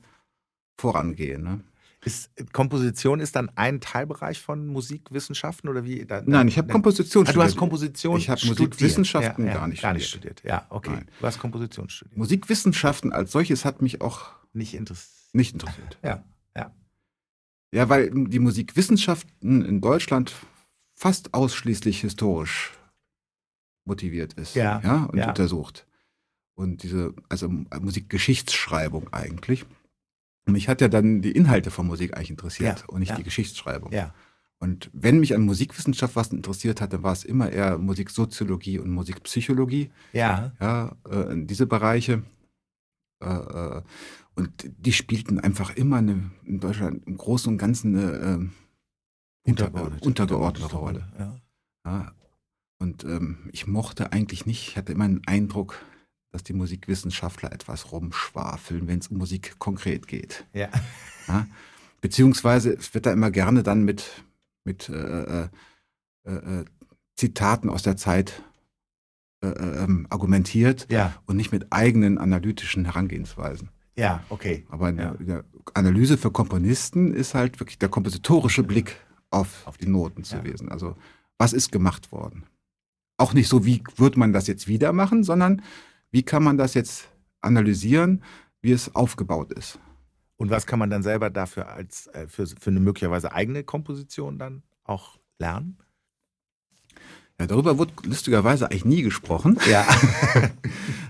vorangehen. Ist, Komposition ist dann ein Teilbereich von Musikwissenschaften oder wie? Da, Nein, ich habe Komposition Ah, du hast Komposition Ich habe studiert. Musikwissenschaften ja, ja, gar nicht gar nicht studiert. studiert. Ja, okay. Nein. Du hast Komposition studiert. Musikwissenschaften als solches hat mich auch Nicht interessiert. nicht interessiert. Ja, ja. Ja, weil die Musikwissenschaften in Deutschland fast ausschließlich historisch motiviert ist. Ja, und ja. untersucht. Und diese, also Musikgeschichtsschreibung eigentlich. Mich hat ja dann die Inhalte von Musik eigentlich interessiert Ja, und nicht ja. die Geschichtsschreibung. Ja. Und wenn mich an Musikwissenschaft was interessiert hat, dann war es immer eher Musiksoziologie und Musikpsychologie. Ja. ja, äh, diese Bereiche. Äh, äh, und die spielten einfach immer eine, in Deutschland im Großen und Ganzen eine äh, unter, äh, untergeordnete Rolle. Ja. Ja. Und ähm, ich mochte eigentlich nicht, ich hatte immer den Eindruck, dass die Musikwissenschaftler etwas rumschwafeln, wenn es um Musik konkret geht. Ja. Ja? Beziehungsweise es wird da immer gerne dann mit, mit äh, äh, äh, Zitaten aus der Zeit äh, äh, ähm, argumentiert Ja. und nicht mit eigenen analytischen Herangehensweisen. Ja, okay. Aber in, Ja. der, in der Analyse für Komponisten ist halt wirklich der kompositorische Blick auf, Auf die Noten zu lesen. Also was ist gemacht worden? Auch nicht so, wie wird man das jetzt wieder machen, sondern wie kann man das jetzt analysieren, wie es aufgebaut ist. Und was kann man dann selber dafür als äh, für, für eine möglicherweise eigene Komposition dann auch lernen? Ja, darüber wird lustigerweise eigentlich nie gesprochen. Ja.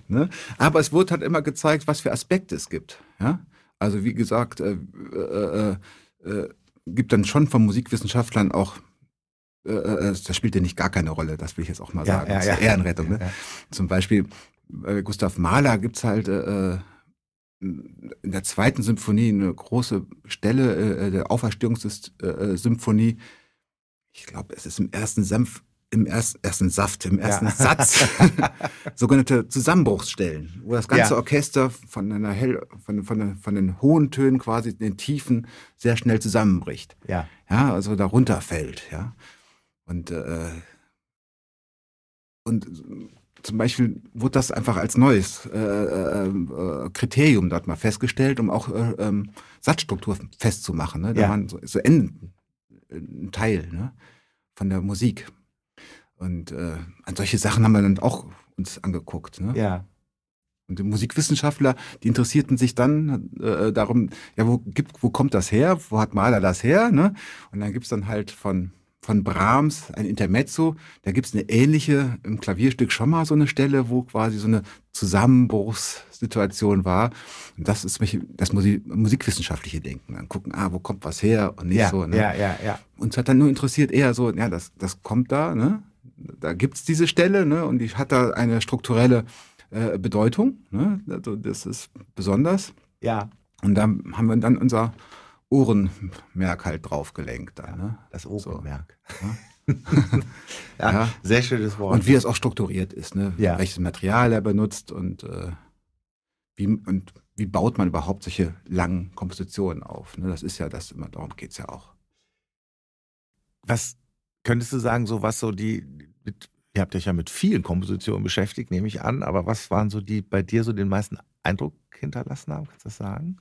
Ne? Aber es wurde halt immer gezeigt, was für Aspekte es gibt. Ja? Also wie gesagt, äh, äh, äh, äh, gibt dann schon von Musikwissenschaftlern auch, äh, das spielt ja nicht gar keine Rolle, das will ich jetzt auch mal Ja, sagen. ja, das ist ja. Ehrenrettung. Ne? Zum Beispiel äh, Gustav Mahler gibt es halt äh, in der zweiten Symphonie eine große Stelle äh, der Auferstehungssymphonie. Ich glaube, es ist im ersten Senf, im ersten, ersten Saft, im ersten Ja. Satz sogenannte Zusammenbruchsstellen, wo das ganze Ja. Orchester von einer hell, von, von, den- von den hohen Tönen quasi in den Tiefen sehr schnell zusammenbricht. Ja. Ja, also da runterfällt, ja. Und, äh, und zum Beispiel wurde das einfach als neues äh, äh, äh, Kriterium dort mal festgestellt, um auch äh, ähm, Satzstruktur festzumachen. Ne? Da Ja. waren so, so Enden, ein Teil ne? von der Musik. Und äh, an solche Sachen haben wir dann auch uns angeguckt. Ne? Ja. Und die Musikwissenschaftler, die interessierten sich dann äh, darum, ja, wo, gibt, wo kommt das her? Wo hat Mahler das her? Ne? Und dann gibt's dann halt von, von Brahms ein Intermezzo. Da gibt's eine ähnliche, im Klavierstück schon mal so eine Stelle, wo quasi so eine Zusammenbruchssituation war. Und das ist mich- das Musik, musikwissenschaftliche Denken. Dann gucken, ah, wo kommt was her und nicht Ja, so. Ne? ja, ja, ja. Uns hat dann nur interessiert eher so, ja, das, das kommt da, ne? Da gibt's diese Stelle, ne? Und die hat da eine strukturelle äh, Bedeutung, ne? Also das ist besonders. Ja. Und da haben wir dann unser Ohrenmerk halt draufgelenkt. Da, ne? Das Obermerk. Ja. ja, Ja. Sehr schönes Wort. Und wie es auch strukturiert ist, ne? Ja. Welches Material er benutzt und, äh, wie, und wie baut man überhaupt solche langen Kompositionen auf. Ne? Das ist ja das, immer darum geht's ja auch. Was könntest du sagen, so was so die, mit, ihr habt euch ja mit vielen Kompositionen beschäftigt, nehme ich an, aber was waren so die bei dir so den meisten Eindruck hinterlassen haben, kannst du das sagen?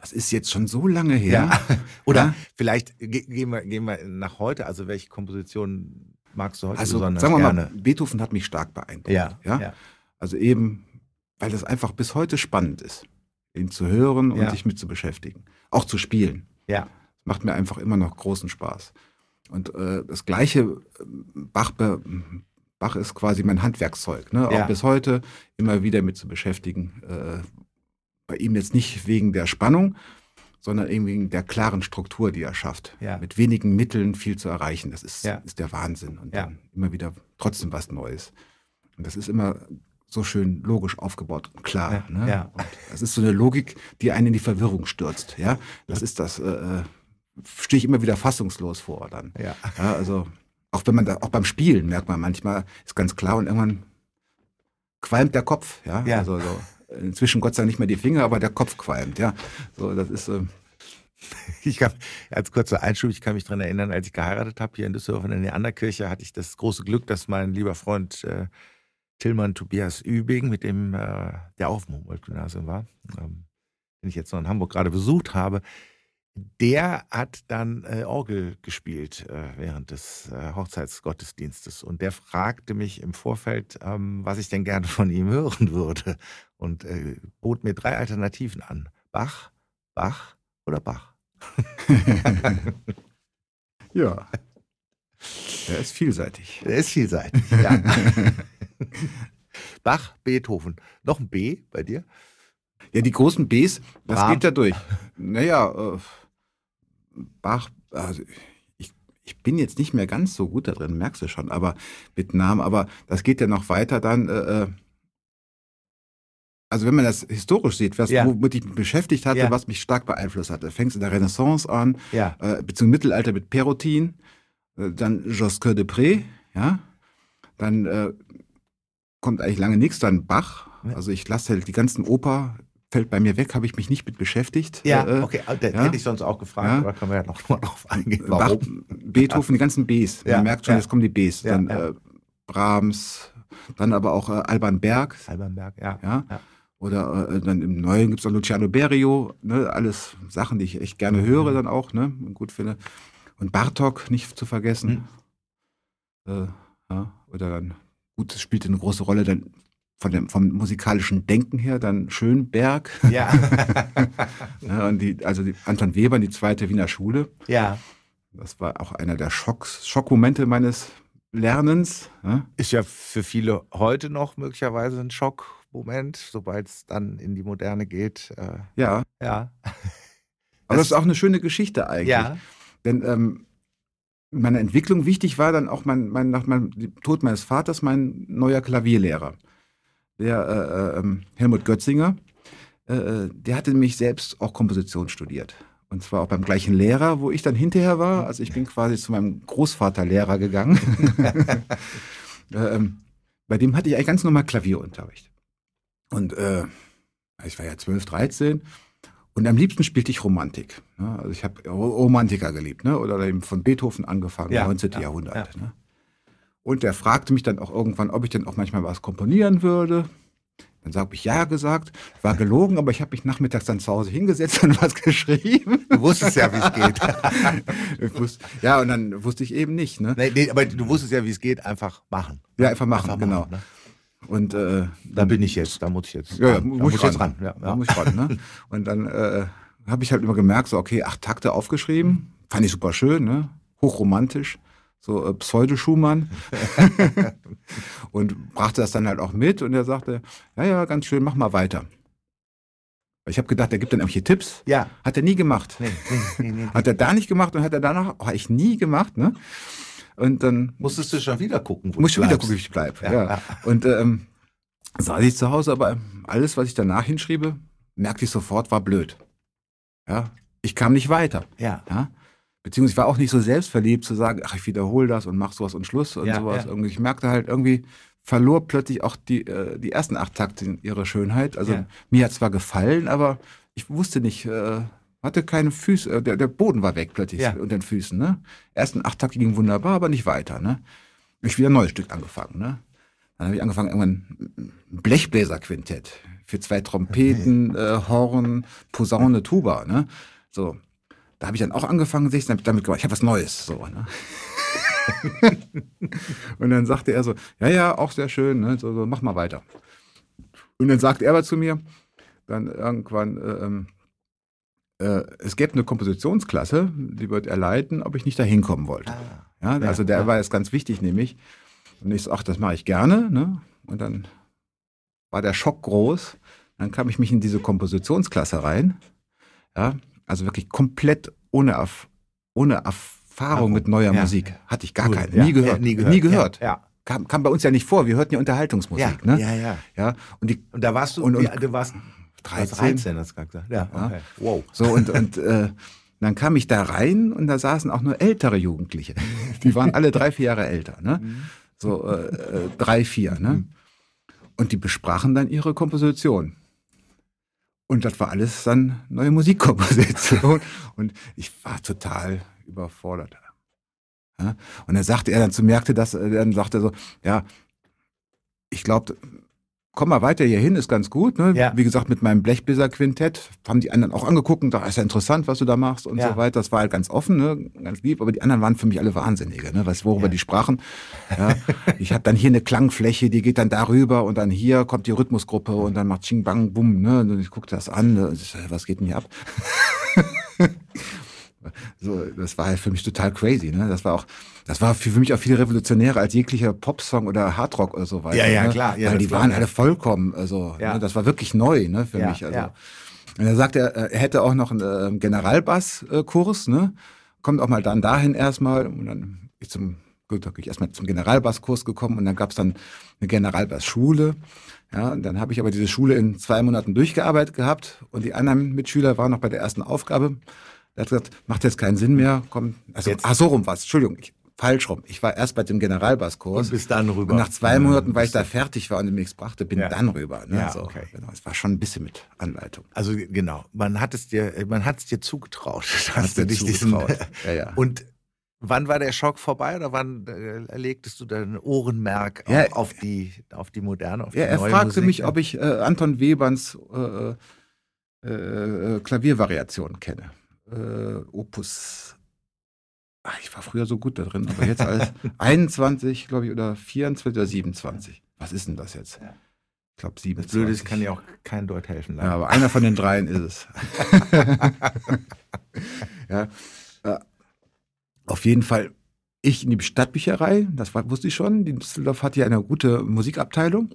Das ist jetzt schon so lange her. Oder Ja. vielleicht ge gehen, wir, gehen wir nach heute, also welche Kompositionen magst du heute Also besonders sagen wir mal, gerne? Beethoven hat mich stark beeindruckt. ja, ja? ja, Also eben, weil das einfach bis heute spannend ist, ihn zu hören und Ja. sich mit zu beschäftigen. Auch zu spielen. ja, Macht mir einfach immer noch großen Spaß. Und äh, das gleiche Bach Bach ist quasi mein Handwerkszeug, ne? Ja. auch bis heute immer wieder mit zu beschäftigen. Äh, bei ihm jetzt nicht wegen der Spannung, sondern eben wegen der klaren Struktur, die er schafft. Ja. Mit wenigen Mitteln viel zu erreichen. Das ist, Ja. ist der Wahnsinn. Und Ja. dann immer wieder trotzdem was Neues. Und das ist immer so schön logisch aufgebaut und klar. Ja, Ne? ja. Und das ist so eine Logik, die einen in die Verwirrung stürzt. Ja, das ist das. Äh, äh, stehe ich immer wieder fassungslos vor dann. Ja. Ja, also auch wenn man da, auch beim Spielen merkt man manchmal, ist ganz klar und irgendwann qualmt der Kopf, ja. Ja. Also so, inzwischen Gott sei Dank nicht mehr die Finger, aber der Kopf qualmt, ja. So, das ist, ähm, Ich kann, als kurzer Einschub, ich kann mich daran erinnern, als ich geheiratet habe hier in Düsseldorf in der Neanderkirche, hatte ich das große Glück, dass mein lieber Freund äh, Tillmann Tobias Übing, mit dem äh, der auf dem Humboldt-Gymnasium war, ähm, den ich jetzt noch in Hamburg gerade besucht habe, der hat dann äh, Orgel gespielt äh, während des äh, Hochzeitsgottesdienstes und der fragte mich im Vorfeld, ähm, was ich denn gerne von ihm hören würde und äh, bot mir drei Alternativen an. Bach, Bach oder Bach. ja. Er ist vielseitig. Der ist vielseitig. Ja. Bach, Beethoven. Noch ein B bei dir? Ja, die großen Bs, das Brahms. geht da durch. Naja, äh, Bach, also ich, ich bin jetzt nicht mehr ganz so gut da drin, merkst du schon, aber mit Namen, aber das geht ja noch weiter dann. Äh, äh, also wenn man das historisch sieht, was, Ja. womit ich mich beschäftigt hatte, Ja. was mich stark beeinflusst hatte, fängst in der Renaissance an, Ja. äh, beziehungsweise im Mittelalter mit Perotin, äh, dann Josquin de Pré, ja, dann äh, kommt eigentlich lange nichts, dann Bach, also ich lasse halt die ganzen Oper, fällt bei mir weg, habe ich mich nicht mit beschäftigt. Ja, Äh, okay. Den ja. hätte ich sonst auch gefragt, Ja. aber können wir ja noch mal drauf eingehen. Bach, Warum? Beethoven, die ganzen Bs. Man Ja, merkt schon, jetzt kommen die Bs. Dann. Äh, Brahms, dann aber auch äh, Alban Berg, Albanberg, ja. ja. Ja. Oder äh, dann im Neuen gibt es auch Luciano Berio, ne? alles Sachen, die ich echt gerne höre dann auch, ne? und gut finde. Und Bartok nicht zu vergessen. Äh, ja. Oder dann, gut, es spielte eine große Rolle dann von dem, vom musikalischen Denken her, dann Schönberg. Ja. ja, und die, also die Anton Weber, die zweite Wiener Schule. ja. Das war auch einer der Schocks, Schockmomente meines Lernens. Ja? Ist ja für viele heute noch möglicherweise ein Schockmoment, sobald es dann in die Moderne geht. Äh, ja, ja. aber das ist auch eine schöne Geschichte eigentlich. Ja. Denn ähm, in meiner Entwicklung wichtig war dann auch mein, mein, nach meinem Tod meines Vaters mein neuer Klavierlehrer, der äh, äh, ähm, Helmut Götzinger. Äh, äh, der hatte nämlich selbst auch Komposition studiert. Und zwar auch beim gleichen Lehrer, wo ich dann hinterher war. Also ich bin quasi zu meinem Großvaterlehrer gegangen. Äh, ähm, bei dem hatte ich eigentlich ganz normal Klavierunterricht. Und äh, ich war ja 12, 13. Und am liebsten spielte ich Romantik. Ne? Also ich habe Romantiker geliebt, ne? oder eben von Beethoven angefangen, Ja, 19. ja, Jahrhundert. ja. Ne? Und der fragte mich dann auch irgendwann, ob ich denn auch manchmal was komponieren würde. Dann habe ich ja gesagt, war gelogen, aber ich habe mich nachmittags dann zu Hause hingesetzt und was geschrieben. Du wusstest ja, wie es geht. Wusste, ja, und dann wusste ich eben nicht. Ne? nee, nee, aber du wusstest ja, wie es geht. Einfach machen. Ja, einfach machen, Einfach genau. ne? Und äh, Da bin ich jetzt, da muss ich jetzt. Ja, ja, ran. Da muss ich ran. jetzt Ja, Da muss ich ran, ne? Und dann äh, habe ich halt immer gemerkt, so, okay, acht Takte aufgeschrieben. Fand ich super schön, ne? Hochromantisch. So äh, Pseudo-Schumann. und brachte das dann halt auch mit und er sagte, ja, ja, ganz schön, mach mal weiter. Ich habe gedacht, er gibt dann irgendwelche Tipps. ja. Hat er nie gemacht. Nee, nee, nee, nee. Hat er da nicht gemacht und hat er danach, oh, ich nie gemacht, ne? Und dann Musstest du schon wieder gucken, wo muss ich du wieder gucken, wie ich bleibe. Ja, Ja, ja. Und ähm, saß ich zu Hause, aber alles, was ich danach hinschriebe, merkte ich sofort, war blöd. Ja, ich kam nicht weiter. Ja. Ja? Beziehungsweise ich war auch nicht so selbstverliebt zu sagen, ach, ich wiederhole das und mach sowas und Schluss und Ja, sowas. ja. Irgendwie, ich merkte halt irgendwie, verlor plötzlich auch die, äh, die ersten acht Takte ihre Schönheit. Also Ja. mir hat zwar gefallen, aber ich wusste nicht, äh, hatte keine Füße, äh, der, der Boden war weg plötzlich Ja. unter den Füßen. Ne? Ersten acht Takte gingen wunderbar, aber nicht weiter. Ne? Ich wieder ein neues Stück angefangen. Ne? Dann habe ich angefangen, irgendwann ein Blechbläserquintett für zwei Trompeten, äh, Horn, Posaune, Tuba. Ne? So, da habe ich dann auch angefangen, sich damit damit gemacht. Ich habe was Neues. So, ne? und dann sagte er so, ja, ja, auch sehr schön, ne? so, so, mach mal weiter. Und dann sagte er aber zu mir, dann irgendwann, äh, ähm, äh, es gäbe eine Kompositionsklasse, die wird er leiten, ob ich nicht da hinkommen wollte. Ah. Ja, Ja, also der ja. war jetzt ganz wichtig, nämlich, Und ich so, ach, das mache ich gerne. Ne? Und dann war der Schock groß. Dann kam ich mich in diese Kompositionsklasse rein. Ja, also wirklich komplett ohne, Erf ohne Erfahrung mit neuer ja. Musik. Hatte ich gar cool. keine. Nie gehört. nie gehört. Nie gehört. Kam, kam bei uns ja nicht vor. Wir hörten ja Unterhaltungsmusik. Ja, ne? ja, ja. ja und, die, und da warst du, und, und, du warst 13, 13 hast du gesagt. Ja, okay. Wow. So, und, und äh, dann kam ich da rein und da saßen auch nur ältere Jugendliche. Die waren alle drei, vier Jahre älter. Ne? Mhm. So äh, äh, drei, vier. Ne? Mhm. Und die besprachen dann ihre Komposition. Und das war alles dann neue Musikkomposition. und ich war total überfordert. Ja? Und dann sagte er dann zu merkte das, äh, dann sagte er so, ja, ich glaube, komm mal weiter hier hin, ist ganz gut. Ne? Ja. Wie gesagt, mit meinem Blechbläser-Quintett haben die anderen auch angeguckt und da ist ja interessant, was du da machst und ja. so weiter. Das war halt ganz offen, ne? ganz lieb, aber die anderen waren für mich alle Wahnsinnige, ne? was, worüber ja. die sprachen. Ja. ich habe dann hier eine Klangfläche, die geht dann darüber und dann hier kommt die Rhythmusgruppe und dann macht Ching Bang Bum. Ne? Und ich gucke das an, ne? was geht denn hier ab? So, das war halt für mich total crazy. Ne? Das war auch, das war für, mich auch viel revolutionärer als jeglicher Popsong oder Hardrock oder so weiter. Ja, ja, ne? klar. Ja, Weil die waren alle vollkommen, also ja. ne? das war wirklich neu ne, für ja, mich. Also. Ja. Und er sagt, er, er hätte auch noch einen äh, Generalbasskurs, ne? Kommt auch mal dann dahin erstmal und dann ich zum gut, da bin ich erstmal zum Generalbasskurs gekommen und dann gab es dann eine Generalbassschule. Ja, und dann habe ich aber diese Schule in zwei Monaten durchgearbeitet gehabt und die anderen Mitschüler waren noch bei der ersten Aufgabe. Er hat gesagt, macht jetzt keinen Sinn mehr, komm. Also, jetzt. ach, so rum was. Entschuldigung, ich, falsch rum. Ich war erst bei dem Generalbasskurs. Und bis dann rüber. Und nach zwei Monaten, weil ich da fertig war und nichts brachte, bin ja. dann rüber. Ne? Ja, so, okay. Genau. Es war schon ein bisschen mit Anleitung. Also genau, man hat es dir, man hat es dir zugetraut. Hast du dich zugetraut. Diesen, ja, ja. Und wann war der Schock vorbei oder wann äh, legtest du dein Ohrenmerk ja, auf, die, auf die moderne, auf die ja, Er fragte Musik? mich, ob ich äh, Anton Weberns äh, äh, äh Klaviervariation kenne äh, Opus. Ach, ich war früher so gut da drin, aber jetzt als 21, glaube ich, oder 24 oder 27. Was ist denn das jetzt? Ich glaube 27. Das Blöde ist, kann ja auch kein Deut helfen. Ja, aber einer von den dreien ist es. ja, äh, auf jeden Fall ich in die Stadtbücherei, das wusste ich schon. Die Düsseldorf hat hier eine gute Musikabteilung,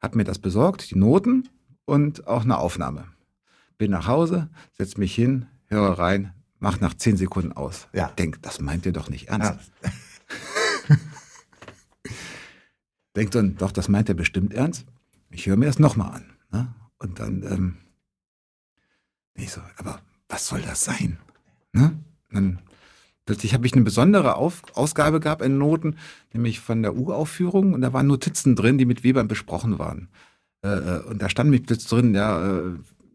hat mir das besorgt, die Noten und auch eine Aufnahme. Bin nach Hause, setze mich hin, höre rein, mach nach zehn Sekunden aus. Ja. Denk, das meint ihr doch nicht ernst. Ja. Denkt dann, doch, das meint er bestimmt ernst. Ich höre mir das nochmal an. Ne? Und dann, ähm, ich so, aber was soll das sein? Ne? Dann plötzlich habe ich eine besondere Auf Ausgabe gehabt in Noten, nämlich von der Uraufführung und da waren Notizen drin, die mit Webern besprochen waren. Äh, äh und da stand mich plötzlich drin, ja, äh,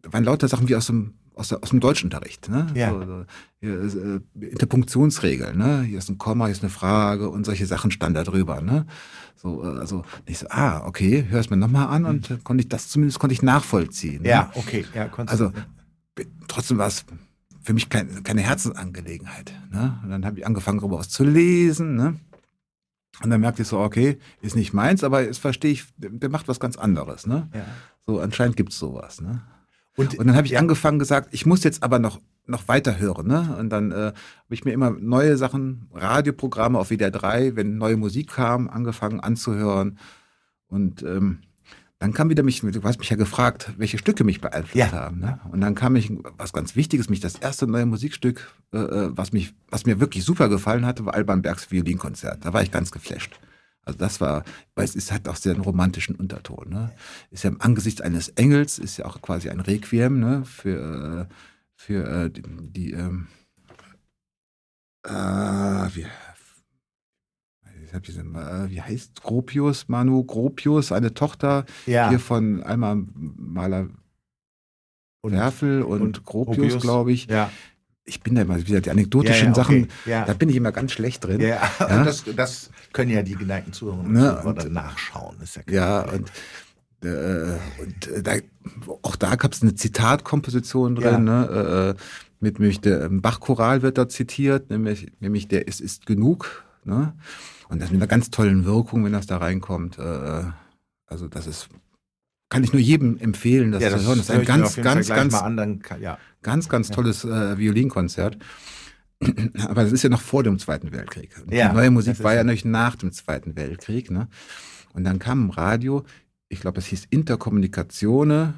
da waren lauter Sachen wie aus dem aus, der, aus dem Deutschunterricht. Ne? Ja. So, so, äh, Interpunktionsregeln, ne? Hier ist ein Komma, hier ist eine Frage und solche Sachen stand da drüber. Ne? So, äh, also ich so, ah, okay, hör es mir nochmal an mhm. und äh, konnte ich das zumindest konnte ich nachvollziehen. Ne? Ja, okay. Ja, also trotzdem war es für mich kein, keine Herzensangelegenheit. Ne? Und dann habe ich angefangen, darüber was zu lesen. Ne? Und dann merkte ich so, okay, ist nicht meins, aber jetzt verstehe ich, der macht was ganz anderes. Ne? Ja. So, anscheinend gibt es sowas. Ne? Und, und dann habe ich angefangen gesagt, ich muss jetzt aber noch, noch weiter hören. Ne? Und dann äh, habe ich mir immer neue Sachen, Radioprogramme auf WDR 3, wenn neue Musik kam, angefangen anzuhören. Und ähm, dann kam wieder mich, du hast mich ja gefragt, welche Stücke mich beeinflusst ja. haben. Ne? Und dann kam mich was ganz Wichtiges, mich das erste neue Musikstück, äh, äh was mich, was mir wirklich super gefallen hatte, war Alban Bergs Violinkonzert. Da war ich ganz geflasht. Also das war, weil es ist, hat auch sehr einen romantischen Unterton. Ne? Ist ja im Angesicht eines Engels, ist ja auch quasi ein Requiem ne? für, äh, für äh, die, die ähm, äh, wie, äh, wie heißt Gropius, Manu Gropius, eine Tochter ja. hier von Alma Maler Werfel und, und Gropius, glaube ich. Ja ich bin da immer wieder die anekdotischen ja, ja, okay. Sachen, ja. da bin ich immer ganz schlecht drin. Ja? Das, das, können ja die geneigten Zuhörer ne? und, nachschauen. Ja, und, äh, und äh, da, auch da gab es eine Zitatkomposition drin, ne? äh, mit nämlich der ähm, Bach-Choral wird da zitiert, nämlich, nämlich der ist, ist genug. Ne? Und das mit einer ganz tollen Wirkung, wenn das da reinkommt. Äh, also das ist kann ich nur jedem empfehlen, das, ja, das zu hören. Das ist ein ganz, ganz, ganz, an, dann kann, ja. ganz, ganz tolles äh, Violinkonzert. aber das ist ja noch vor dem Zweiten Weltkrieg. Ja, die neue Musik war ja noch nach dem Zweiten Weltkrieg. Ne? Und dann kam im Radio, ich glaube, es hieß Interkommunikatione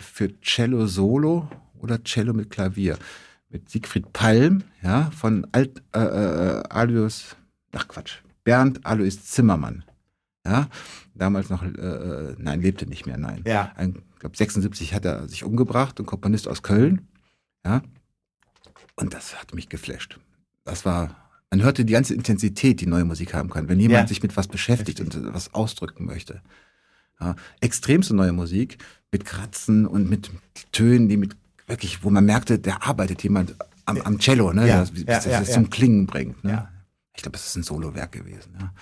für Cello Solo oder Cello mit Klavier. Mit Siegfried Palm, ja, von Alt, äh, äh, Alois, ach Quatsch, Bernd Alois Zimmermann. Ja, damals noch, äh, nein, lebte nicht mehr, nein. Ja. Ein, ich glaube, 76 hat er sich umgebracht, ein Komponist aus Köln. Ja. Und das hat mich geflasht. Das war, man hörte die ganze Intensität, die neue Musik haben kann, wenn jemand Ja. sich mit was beschäftigt und äh, was ausdrücken möchte. Ja. Extremste neue Musik mit Kratzen und mit Tönen, die mit wirklich, wo man merkte, der arbeitet jemand am, am Cello, ne, Ja. das, bis das ja. zum Klingen bringt. Ne? Ich glaube, es ist ein Solowerk gewesen. Ja.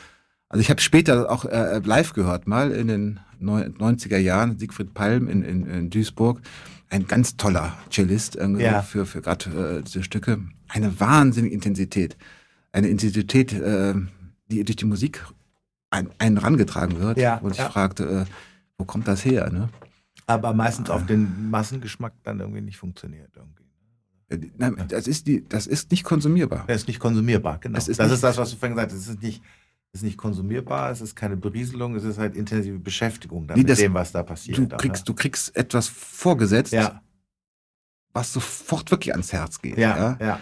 Also ich habe später auch äh, live gehört, mal in den neu- 90er Jahren, Siegfried Palm in, in, in Duisburg. Ein ganz toller Cellist äh, Ja. für, für gerade äh, diese Stücke. Eine wahnsinnige Intensität. Eine Intensität, äh, die durch die Musik ein, einen rangetragen wird. Ja, Und ich ja. fragte, äh, wo kommt das her? Ne? Aber meistens auf den Massengeschmack dann irgendwie nicht funktioniert. Irgendwie. Äh, die- Nein, das ist, die, das ist nicht konsumierbar. Er ist nicht konsumierbar, genau. Es das ist ist, das, was du vorhin gesagt hast. Es ist nicht, ist nicht konsumierbar, es ist keine Berieselung, es ist halt intensive Beschäftigung dann Nee, mit das- dem, was da passiert. Du kriegst, du kriegst etwas vorgesetzt, ne? ja, was sofort wirklich ans Herz geht. ja, ja,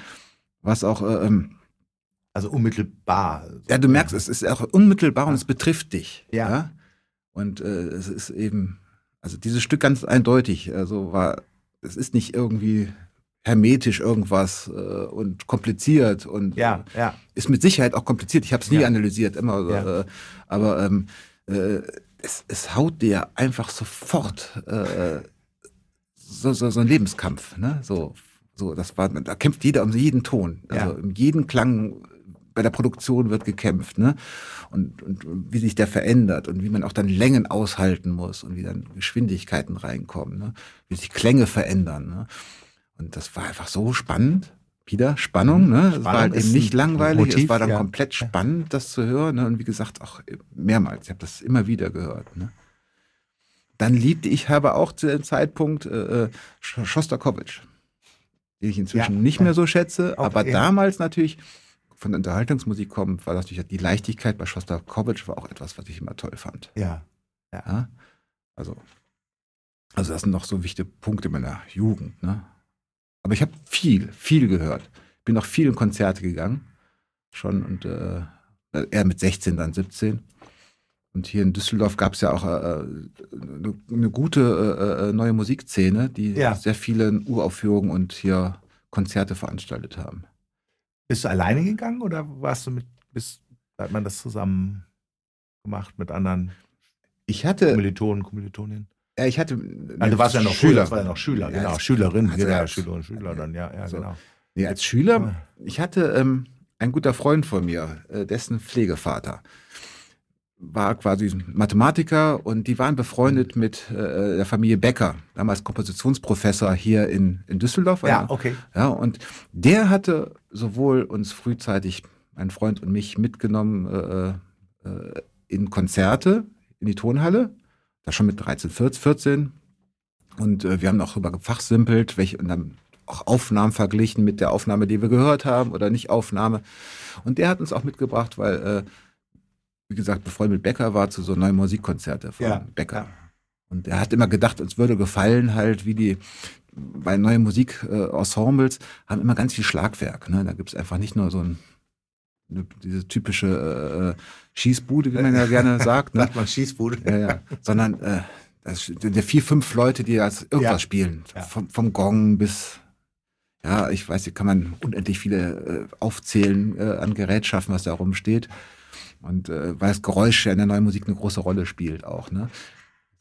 Was auch, äh, ähm, Also unmittelbar. ja, du merkst, es ist auch unmittelbar und es betrifft dich. Ja. Und äh, es ist eben, also dieses Stück ganz eindeutig, also war, es ist nicht irgendwie hermetisch irgendwas äh, und kompliziert und Ja, ja. äh, ist mit Sicherheit auch kompliziert. Ich habe es nie Ja. analysiert, immer, Ja. äh, aber ähm, äh, es, es haut dir einfach sofort äh, so, so, so ein Lebenskampf, ne? So, so, das war, da kämpft jeder um jeden Ton. Also Ja. um jeden Klang bei der Produktion wird gekämpft, ne? Und, und, und wie sich der verändert und wie man auch dann Längen aushalten muss und wie dann Geschwindigkeiten reinkommen, ne? Wie sich Klänge verändern, ne? Und das war einfach so spannend. Wieder Spannung, ne? es war Spannung halt eben nicht langweilig, es Motiv, war dann ja. komplett spannend, das zu hören. Ne? Und wie gesagt, auch mehrmals. Ich habe das immer wieder gehört. Ne? Dann liebte ich aber auch zu dem Zeitpunkt äh, äh, Sch- Schostakowitsch, den ich inzwischen Ja, nicht mehr so schätze, aber eher. damals natürlich von der Unterhaltungsmusik kommt, war natürlich die Leichtigkeit bei Schostakowitsch war auch etwas, was ich immer toll fand. Ja, Ja? Also, also das sind noch so wichtige Punkte meiner Jugend. Ne? Aber ich habe viel, viel gehört. Bin auch viel in Konzerte gegangen. Schon und äh, eher mit 16, dann 17. Und hier in Düsseldorf gab es ja auch äh, eine, eine gute äh, äh, neue Musikszene, die Ja. sehr viele Uraufführungen und hier Konzerte veranstaltet haben. Bist du alleine gegangen oder warst du mit, bist, hat man das zusammen gemacht mit anderen Ich hatte, Kommilitonen, Kommilitoninnen? Ja, ich hatte Ah, du warst ja noch Schüler. war ja noch Schüler, Ja, genau. Schülerin, also ja, Schüler und Schüler dann, ja, ja, So. genau. Nee, als Schüler, ich hatte ähm, ein guter Freund von mir, äh, dessen Pflegevater war quasi Mathematiker und die waren befreundet mit äh, der Familie Becker, damals Kompositionsprofessor hier in, in Düsseldorf. Ja, okay. ja, und der hatte sowohl uns frühzeitig, mein Freund und mich, mitgenommen äh, äh, in Konzerte, in die Tonhalle, da schon mit 13, 14. 14. Und äh, wir haben auch darüber gefachsimpelt, welche, und dann auch Aufnahmen verglichen mit der Aufnahme, die wir gehört haben oder nicht Aufnahme. Und der hat uns auch mitgebracht, weil, äh, wie gesagt, befreundet mit Becker war zu so neuen Musikkonzerte von Ja, Becker. ja. Und er hat immer gedacht, uns würde gefallen halt, wie die bei neuen Musikensembles haben immer ganz viel Schlagwerk. Ne? Da gibt es einfach nicht nur so ein, diese typische äh, Schießbude, wie man ja gerne sagt, ne? Sagt man Schießbude. ja, ja. sondern äh, das sind ja vier, fünf Leute, die das irgendwas Ja. spielen. Ja. Vom, vom Gong bis, ja, ich weiß, hier kann man unendlich viele äh, aufzählen äh, an Gerätschaften, was da rumsteht. Und äh, weil das Geräusch ja in der neuen Musik eine große Rolle spielt auch. Ne?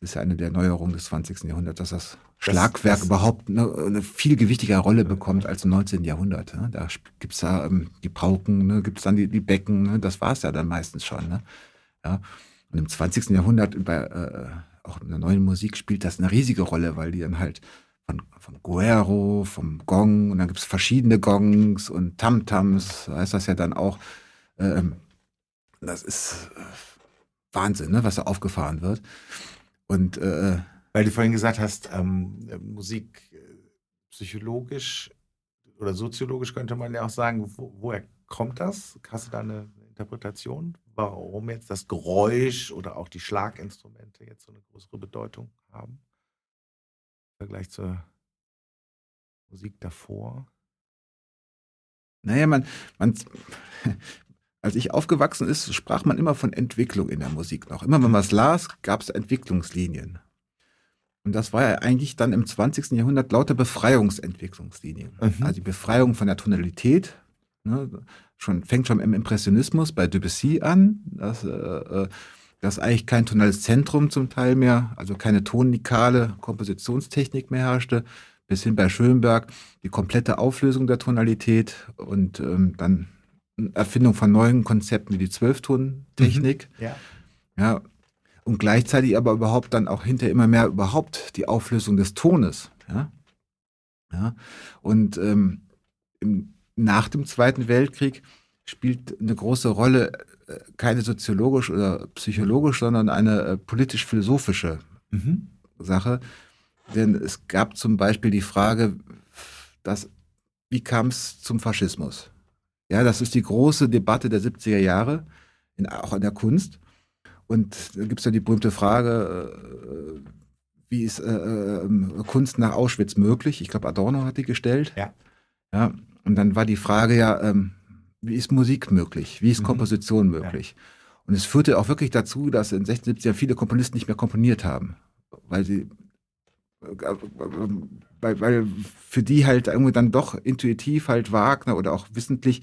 Das ist ja eine der Neuerungen des 20. Jahrhunderts, dass das Schlagwerk das- überhaupt eine, eine viel gewichtigere Rolle bekommt als im 19. Jahrhundert. Ne? Da sp- gibt's da ähm, die Pauken, ne? gibt's dann die, die Becken, ne? das war's ja dann meistens schon. Ne? Ja? Und im 20. Jahrhundert, bei, äh, auch in der neuen Musik, spielt das eine riesige Rolle, weil die dann halt von, von Guero, vom Gong, und dann gibt's verschiedene Gongs und Tamtams, heißt das ja dann auch. Ähm, das ist äh, Wahnsinn, ne, was da aufgefahren wird. Und äh, Weil du vorhin gesagt hast, ähm, äh, Musik äh, psychologisch oder soziologisch könnte man ja auch sagen, wo, woher kommt das? Hast du da eine Interpretation, warum jetzt das Geräusch oder auch die Schlaginstrumente jetzt so eine größere Bedeutung haben? Im Vergleich zur Musik davor? Naja, man, man, als ich aufgewachsen ist, sprach man immer von Entwicklung in der Musik noch. Immer wenn man was las, gab es Entwicklungslinien. Und das war ja eigentlich dann im 20. Jahrhundert lauter Befreiungsentwicklungslinien. Mhm. Also die Befreiung von der Tonalität, ne, schon, fängt schon im Impressionismus bei Debussy an, dass, äh, äh, dass eigentlich kein tonales Zentrum zum Teil mehr, also keine tonikale Kompositionstechnik mehr herrschte, bis hin bei Schönberg die komplette Auflösung der Tonalität und ähm, dann Erfindung von neuen Konzepten wie die Zwölftontechnik. Mhm. Ja. ja. Und gleichzeitig aber überhaupt dann auch hinter immer mehr überhaupt die Auflösung des Tones. Ja. ja. Und ähm, im, nach dem Zweiten Weltkrieg spielt eine große Rolle äh, keine soziologisch oder psychologisch, sondern eine äh, politisch-philosophische mhm. Sache. Denn es gab zum Beispiel die Frage, dass, wie kam es zum Faschismus? Ja, das ist die große Debatte der 70er Jahre, in, auch in der Kunst. Und da gibt es ja die berühmte Frage, äh, wie ist äh, äh, Kunst nach Auschwitz möglich? Ich glaube, Adorno hat die gestellt. Ja. ja. Und dann war die Frage ja, ähm, wie ist Musik möglich? Wie ist mhm. Komposition möglich? Ja. Und es führte auch wirklich dazu, dass in den 60er, 70er viele Komponisten nicht mehr komponiert haben, weil sie weil, weil für die halt irgendwie dann doch intuitiv halt Wagner oder auch wissentlich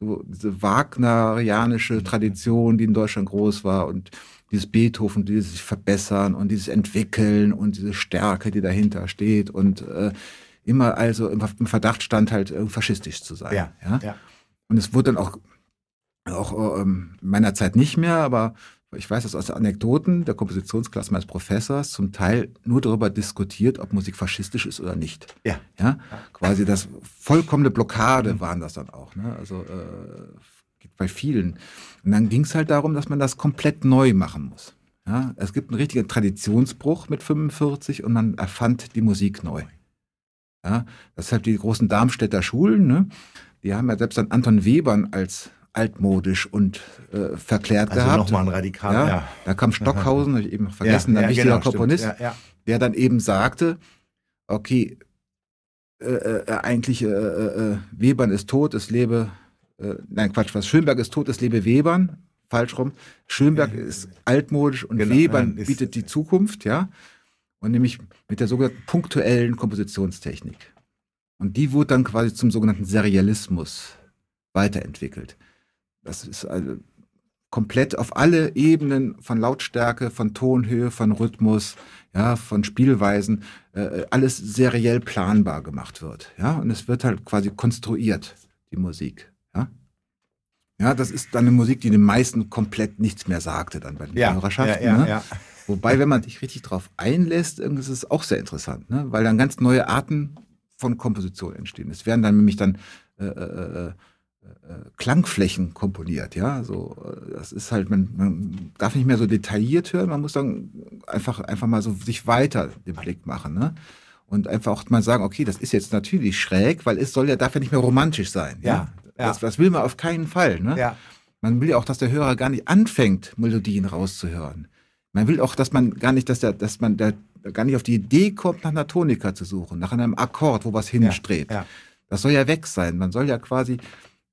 so diese wagnerianische. Tradition, die in Deutschland groß war und dieses Beethoven, dieses sich verbessern und dieses entwickeln und diese Stärke, die dahinter steht und äh, immer also im, im, Verdacht stand halt äh, faschistisch zu sein. Ja, ja? ja. Und es wurde dann auch auch ähm, meiner Zeit nicht mehr, aber ich weiß das aus Anekdoten der Kompositionsklasse meines Professors, zum Teil nur darüber diskutiert, ob Musik faschistisch ist oder nicht. Ja. Ja, quasi das vollkommene Blockade mhm. waren das dann auch. Ne? Also äh, bei vielen. Und dann ging es halt darum, dass man das komplett neu machen muss. Ja, es gibt einen richtigen Traditionsbruch mit 45 und man erfand die Musik neu. Ja, deshalb die großen Darmstädter Schulen, ne? die haben ja selbst dann Anton Webern als altmodisch und äh, verklärt also gehabt. nochmal ein Radikal, ja, ja. Da kam Stockhausen, habe ich eben vergessen, ja, ein wichtiger genau, Komponist, der dann eben sagte, okay, äh, äh, eigentlich äh, äh, Webern ist tot, es lebe, äh, nein Quatsch, was Schönberg ist tot, es lebe Webern, falsch rum. Schönberg ist altmodisch und genau, Webern nein, bietet die Zukunft, ja. Und nämlich mit der sogenannten punktuellen Kompositionstechnik. Und die wurde dann quasi zum sogenannten Serialismus weiterentwickelt. Das ist also komplett auf alle Ebenen von Lautstärke, von Tonhöhe, von Rhythmus, ja, von Spielweisen, äh, alles seriell planbar gemacht wird. Ja, und es wird halt quasi konstruiert, die Musik. Ja, ja das ist dann eine Musik, die den meisten komplett nichts mehr sagte dann bei den ja, Hörerschaften. Ja, ja, ne? ja. Wobei, wenn man sich richtig drauf einlässt, ist es auch sehr interessant, ne? weil dann ganz neue Arten von Komposition entstehen. Es werden dann nämlich dann äh, äh, äh äh, Klangflächen komponiert, ja. So, äh, das ist halt, man, man, darf nicht mehr so detailliert hören, man muss dann einfach, einfach mal so sich weiter den Blick machen, ne? Und einfach auch mal sagen, okay, das ist jetzt natürlich schräg, weil es soll ja, darf ja nicht mehr romantisch sein. Ja. ja? ja. Das, das, will man auf keinen Fall, ne? Ja. Man will ja auch, dass der Hörer gar nicht anfängt, Melodien rauszuhören. Man will auch, dass man gar nicht, dass der, dass man der gar nicht auf die Idee kommt, nach einer Tonika zu suchen, nach einem Akkord, wo was hinstrebt. Ja, ja. Das soll ja weg sein. Man soll ja quasi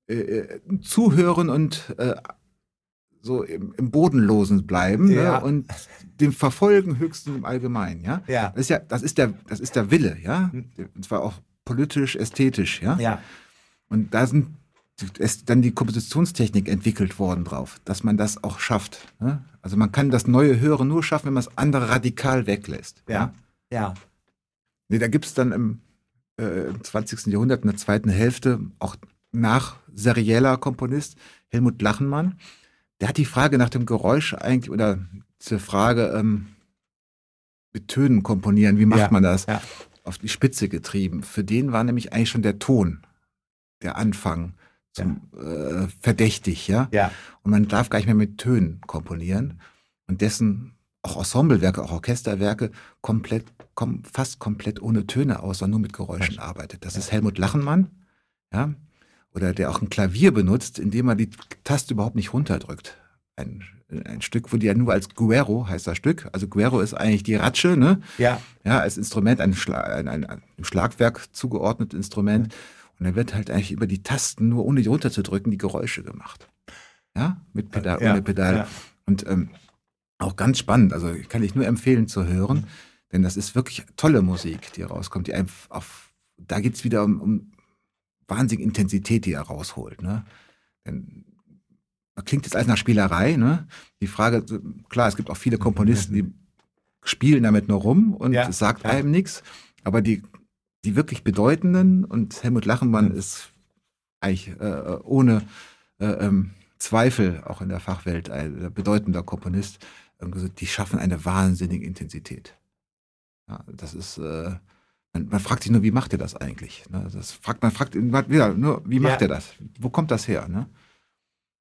äh, äh, zuhören und äh, so im, im, Bodenlosen bleiben ne, ja. ne? und dem Verfolgen höchstens im Allgemeinen, ja? ja. Das ist ja, das ist der, das ist der Wille, ja. Hm. Und zwar auch politisch, ästhetisch, ja. ja. Und da sind ist dann die Kompositionstechnik entwickelt worden drauf, dass man das auch schafft. Ne? Also man kann das neue Hören nur schaffen, wenn man das andere radikal weglässt. Ja. Ja. Nee, da gibt es dann im, äh, im 20. Jahrhundert in der zweiten Hälfte auch nach serieller Komponist, Helmut Lachenmann. Der hat die Frage nach dem Geräusch eigentlich, oder diese Frage, ähm, mit Tönen komponieren, wie macht ja, man das, ja. auf die Spitze getrieben. Für den war nämlich eigentlich schon der Ton, der Anfang, zum, ja. äh, verdächtig, ja? ja. Und man darf gar nicht mehr mit Tönen komponieren. Und dessen auch Ensemblewerke, auch Orchesterwerke komplett, kom fast komplett ohne Töne aus, sondern nur mit Geräuschen arbeitet. Das ist Helmut Lachenmann Ja? Oder der auch ein Klavier benutzt, indem er die Taste überhaupt nicht runterdrückt. Ein, ein Stück, wo die ja nur als Guero heißt das Stück. Also Guero ist eigentlich die Ratsche, ne? Ja. Ja, als Instrument, ein, Schla ein, ein, ein Schlagwerk zugeordnetes Instrument. Und dann wird halt eigentlich über die Tasten, nur ohne die runterzudrücken, die Geräusche gemacht. Ja, mit Pedal, Ja, ohne Pedal. ja. Und ähm, auch ganz spannend, also kann ich nur empfehlen zu hören, denn das ist wirklich tolle Musik, die rauskommt. Die einfach auf, da geht's wieder um, um wahnsinnige Intensität, die er rausholt. Ne? Denn klingt jetzt alles nach Spielerei. Ne? Die Frage, klar, es gibt auch viele Komponisten, die spielen damit nur rum und Ja, es sagt ja. einem nichts. Aber die, die wirklich bedeutenden und Helmut Lachenmann ist eigentlich äh, ohne äh, ähm, Zweifel auch in der Fachwelt ein bedeutender Komponist. Die schaffen eine wahnsinnige Intensität. Ja, das ist, äh, man, fragt sich nur, wie macht er das eigentlich? Ne? Das fragt, man fragt wieder nur, wie macht Ja. er das? Wo kommt das her? Ne?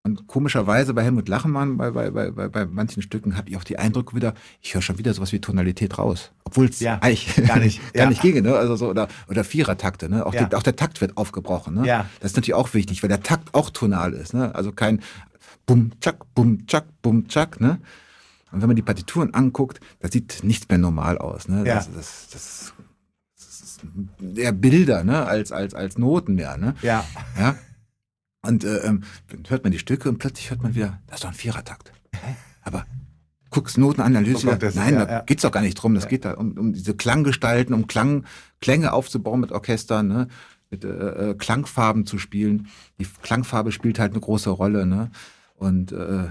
Und komischerweise bei Helmut Lachenmann, bei, bei, bei, bei, bei manchen Stücken, habe ich auch die Eindruck wieder, ich höre schon wieder sowas wie Tonalität raus. Obwohl es Ja, eigentlich gar nicht, gar ja. nicht ginge, ne? Also so, oder, oder Vierertakte, ne? Auch, Ja. die, auch der Takt wird aufgebrochen, ne? Ja. Das ist natürlich auch wichtig, weil der Takt auch tonal ist, ne? Also kein Bum, Tschak, Bum, Tschak, Bum, Tschak, ne? Und wenn man die Partituren anguckt, das sieht nichts mehr normal aus, ne? Ja. Das, das, das, ist eher Bilder, ne? Als, als, als Noten mehr, ne? Ja. Ja. Und äh, ähm, dann hört man die Stücke und plötzlich hört man wieder, das ist doch ein Vierertakt. Aber guckst Notenanalyse, kommt das, nein, ja, da ja. geht's doch gar nicht drum. Das geht da um, um diese Klanggestalten, um Klang, Klänge aufzubauen mit Orchestern, ne? mit äh, äh, Klangfarben zu spielen. Die Klangfarbe spielt halt eine große Rolle. Ne? Und äh,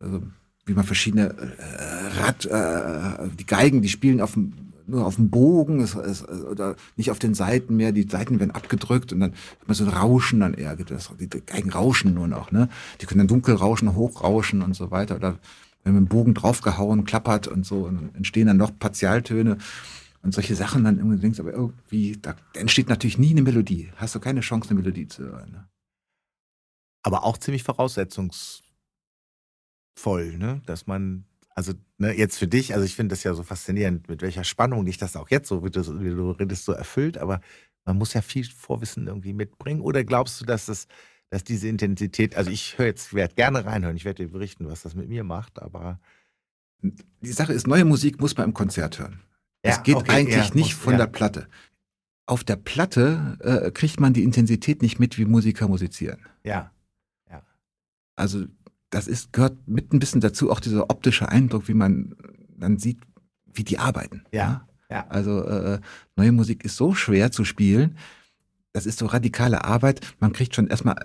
also, wie man verschiedene äh, Rad, äh, die Geigen, die spielen auf dem nur auf dem Bogen es, es, oder nicht auf den Seiten mehr, die Seiten werden abgedrückt und dann hat man so ein Rauschen dann eher, es, die Geigen rauschen nur noch, ne? Die können dann dunkel rauschen, hoch rauschen und so weiter. Oder wenn man dem Bogen draufgehauen, klappert und so, und entstehen dann noch Partialtöne und solche Sachen dann irgendwie aber irgendwie, da entsteht natürlich nie eine Melodie. Hast du keine Chance, eine Melodie zu hören. Ne? aber auch ziemlich voraussetzungsvoll, ne? Dass man, also ne, jetzt für dich, also ich finde das ja so faszinierend, mit welcher Spannung dich das auch jetzt so, wie du, wie du redest, so erfüllt, aber man muss ja viel Vorwissen irgendwie mitbringen. Oder glaubst du, dass das, dass diese Intensität, also ich höre jetzt, werde gerne reinhören, ich werde dir berichten, was das mit mir macht, aber Die Sache ist, neue Musik muss man im Konzert hören. Ja, es geht okay, eigentlich ja, nicht muss- von ja. der Platte. Auf der Platte äh, kriegt man die Intensität nicht mit, wie Musiker musizieren. ja, Also das ist, gehört mit ein bisschen dazu, auch dieser optische Eindruck, wie man dann sieht, wie die arbeiten. Ja, ja. Also äh, neue Musik ist so schwer zu spielen. Das ist so radikale Arbeit. Man kriegt schon erstmal,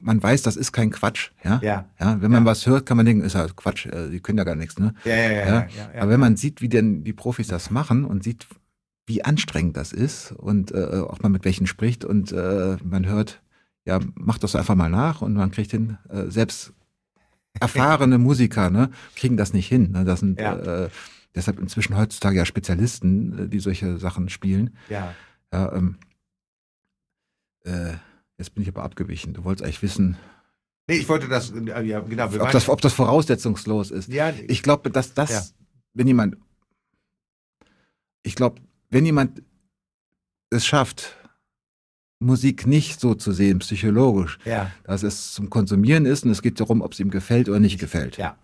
man weiß, das ist kein Quatsch. Ja, ja, ja wenn man was hört, kann man denken, ist ja Quatsch, äh, die können ja gar nichts. Ne? ja, ja, ja, Ja, ja, ja, Aber wenn man sieht, wie denn die Profis das machen und sieht, wie anstrengend das ist und äh, auch mal mit welchen spricht und äh, man hört, ja, macht das einfach mal nach und man kriegt hin, äh, selbst erfahrene Musiker, ne, kriegen das nicht hin. Ne? Das sind Ja. äh, deshalb inzwischen heutzutage ja Spezialisten, äh, die solche Sachen spielen. ja. Ja, ähm, äh, jetzt bin ich aber abgewichen. Du wolltest eigentlich wissen, Nee, ich wollte das, äh, ja, genau. ob das, ob das voraussetzungslos ist. ja, Ich glaube, dass das, Ja. wenn jemand, ich glaube, wenn jemand es schafft, Musik nicht so zu sehen, psychologisch, ja, dass es zum Konsumieren ist und es geht darum, ob es ihm gefällt oder nicht gefällt. ja,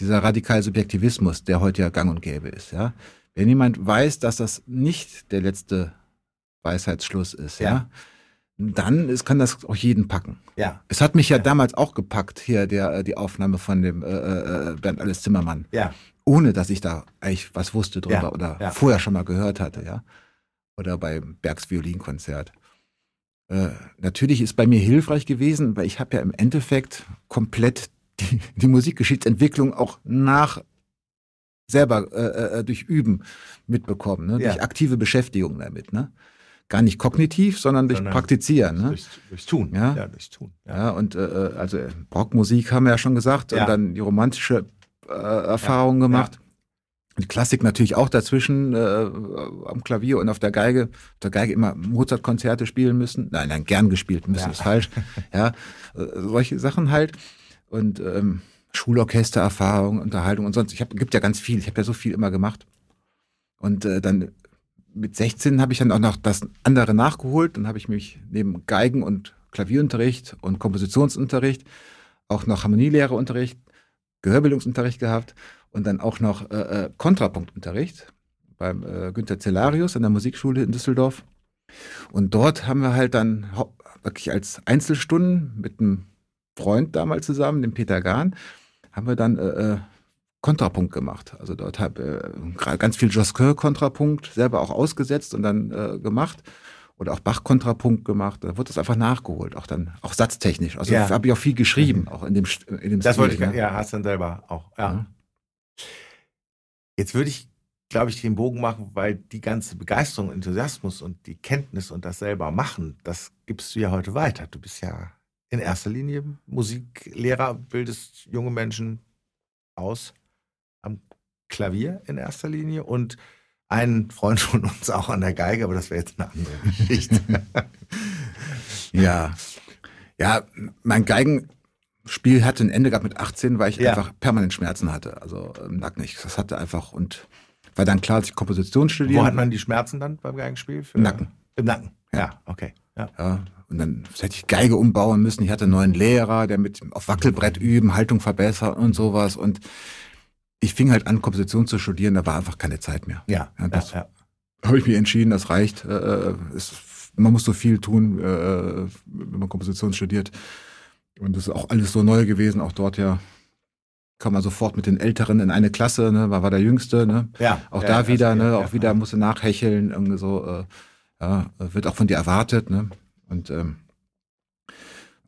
Dieser radikale Subjektivismus, der heute ja gang und gäbe ist, ja. Wenn jemand weiß, dass das nicht der letzte Weisheitsschluss ist, ja, Ja. dann ist, kann das auch jeden packen. ja, Es hat mich ja, Ja. damals auch gepackt, hier der, äh, die Aufnahme von dem äh, äh, Bernd Alles Zimmermann ja, ohne dass ich da eigentlich was wusste drüber Ja, oder vorher schon mal gehört hatte, ja. Oder beim Bergs Violinkonzert. Äh, natürlich ist bei mir hilfreich gewesen, weil ich habe ja im Endeffekt komplett die, die Musikgeschichtsentwicklung auch nach selber äh, äh, durch Üben mitbekommen, ne? Ja. durch aktive Beschäftigung damit. Ne? Gar nicht kognitiv, sondern durch Sondern Praktizieren. Ne? durchs, durchs Tun. Ja. ja durchs Tun. Ja. Ja, und äh, also Rockmusik haben wir ja schon gesagt und dann die romantische äh, Erfahrung gemacht. Die Klassik natürlich auch dazwischen äh, am Klavier und auf der Geige. Auf der Geige immer Mozart-Konzerte spielen müssen. Nein, nein, gern gespielt müssen, Ja. ist falsch. Ja, äh, solche Sachen halt. Und ähm, Schulorchestererfahrung, Unterhaltung und sonst. Ich hab, gibt ja ganz viel. Ich habe ja so viel immer gemacht. Und äh, dann mit 16 habe ich dann auch noch das andere nachgeholt. Dann habe ich mich neben Geigen und Klavierunterricht und Kompositionsunterricht auch noch Harmonielehreunterricht, Gehörbildungsunterricht gehabt und dann auch noch äh, äh Kontrapunktunterricht beim äh, Günter Cellarius an der Musikschule in Düsseldorf. Und dort haben wir halt dann wirklich als Einzelstunden mit einem Freund damals zusammen, dem Peter Gahn, haben wir dann äh, äh Kontrapunkt gemacht. Also dort habe äh, ganz viel Josquin Kontrapunkt selber auch ausgesetzt und dann äh, gemacht oder auch Bach Kontrapunkt gemacht. Da wurde das einfach nachgeholt, auch dann auch satztechnisch. Also ja. habe ich auch viel geschrieben, mhm. auch in dem in dem Das Stil, wollte ich ne? ja, hast dann selber auch. Ja. ja. Jetzt würde ich glaube ich, den Bogen machen, weil die ganze Begeisterung, Enthusiasmus und die Kenntnis und das selber machen, das gibst du ja heute weiter. Du bist ja in erster Linie Musiklehrer, bildest junge Menschen aus am Klavier in erster Linie und ein Freund von uns auch an der Geige, aber das wäre jetzt eine andere Geschichte. ja. Ja, mein Geigenspiel hatte ein Ende gehabt mit 18, weil ich ja. einfach permanent Schmerzen hatte. Also im Nacken. Ich, das hatte einfach und war dann klar, dass ich Komposition studiere. Wo hat man die Schmerzen dann beim Geigenspiel? Im Nacken. Im Nacken, ja, ja okay. Ja. ja. Und dann hätte ich Geige umbauen müssen. Ich hatte einen neuen Lehrer, der mit auf Wackelbrett üben, Haltung verbessern und sowas. Und ich fing halt an, Komposition zu studieren, da war einfach keine Zeit mehr. Ja. ja das ja, habe ich mir entschieden, das reicht. Äh, es, man muss so viel tun, äh, wenn man Komposition studiert. Und das ist auch alles so neu gewesen, auch dort ja kam man sofort mit den Älteren in eine Klasse, ne, war, war der Jüngste, ne? Ja. Auch ja, da wieder, ne, auch wieder musste nachhecheln, irgendwie so, äh, ja, wird auch von dir erwartet, ne? Und ähm,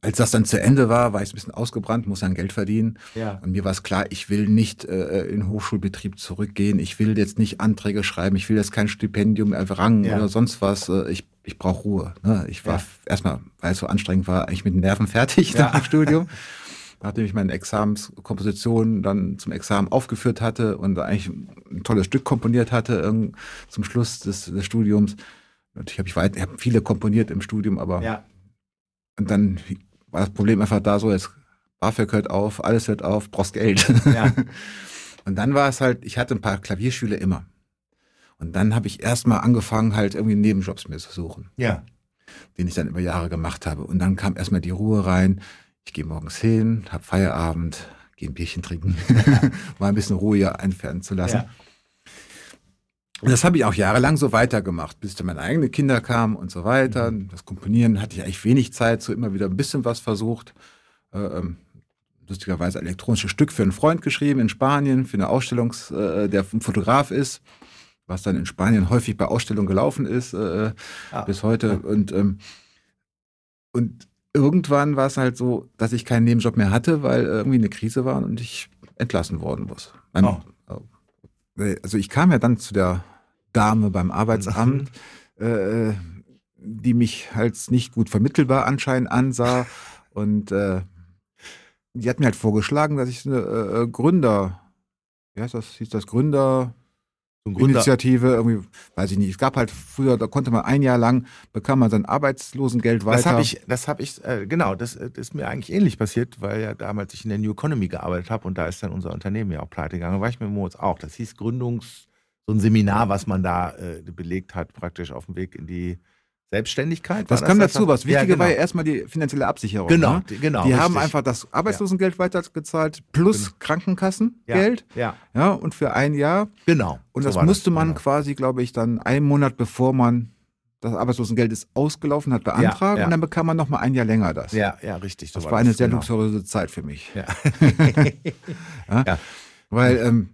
als das dann zu Ende war, war ich ein bisschen ausgebrannt, muss dann Geld verdienen. Ja. Und mir war es klar, ich will nicht äh, in Hochschulbetrieb zurückgehen. Ich will jetzt nicht Anträge schreiben. Ich will jetzt kein Stipendium errangen ja. oder sonst was. Äh, ich, ich brauche Ruhe. Ne? Ich war ja. erstmal, weil es so anstrengend war, eigentlich mit den Nerven fertig ja. nach dem Studium. nachdem ich meine Examenskomposition dann zum Examen aufgeführt hatte und eigentlich ein tolles Stück komponiert hatte zum Schluss des, des Studiums. Natürlich habe ich, weit, ich hab viele komponiert im Studium, aber ja. und dann war das Problem einfach da so, jetzt BAföG hört auf, alles hört auf, brauchst Geld. Ja. und dann war es halt, ich hatte ein paar Klavierschüler immer. Und dann habe ich erstmal angefangen, halt irgendwie Nebenjobs mir zu suchen. Ja. Den ich dann über Jahre gemacht habe. Und dann kam erstmal die Ruhe rein. Ich gehe morgens hin, habe Feierabend, gehe ein Bierchen trinken, mal ein bisschen Ruhe hier einfärben zu lassen. Ja. Und das habe ich auch jahrelang so weitergemacht, bis dann meine eigenen Kinder kamen und so weiter. Mhm. Das Komponieren hatte ich eigentlich wenig Zeit, so immer wieder ein bisschen was versucht. Äh, ähm, lustigerweise ein elektronisches Stück für einen Freund geschrieben in Spanien, für eine Ausstellung, äh, der ein Fotograf ist, was dann in Spanien häufig bei Ausstellungen gelaufen ist äh, ah. bis heute. Und, ähm, und irgendwann war es halt so, dass ich keinen Nebenjob mehr hatte, weil irgendwie eine Krise war und ich entlassen worden muss. Oh. Also ich kam ja dann zu der Dame beim Arbeitsamt, mhm. äh, die mich als nicht gut vermittelbar anscheinend ansah. Und äh, die hat mir halt vorgeschlagen, dass ich eine äh, Gründer, wie heißt das, hieß das Gründer, so Initiative, irgendwie, weiß ich nicht. Es gab halt früher, da konnte man ein Jahr lang, bekam man sein Arbeitslosengeld weiter. Das habe ich, das habe ich, äh, genau, das, das, ist mir eigentlich ähnlich passiert, weil ja damals ich in der New Economy gearbeitet habe und da ist dann unser Unternehmen ja auch pleite gegangen. Da war ich mit Moritz auch. Das hieß Gründungs, so ein Seminar, was man da äh, belegt hat, praktisch auf dem Weg in die Selbstständigkeit. Das, das kam dazu. Was Wichtige ja, genau. war ja erstmal die finanzielle Absicherung. Genau, ne? genau. Die richtig. haben einfach das Arbeitslosengeld ja. weitergezahlt plus genau. Krankenkassengeld. Ja, ja. ja. Und für ein Jahr. Genau. Und so das musste das. man genau. quasi, glaube ich, dann einen Monat bevor man das Arbeitslosengeld ist ausgelaufen, hat beantragt ja, und dann bekam man noch mal ein Jahr länger das. Ja, ja, richtig. So das war, eine sehr genau. luxuriöse Zeit für mich. Ja. ja. Weil ähm,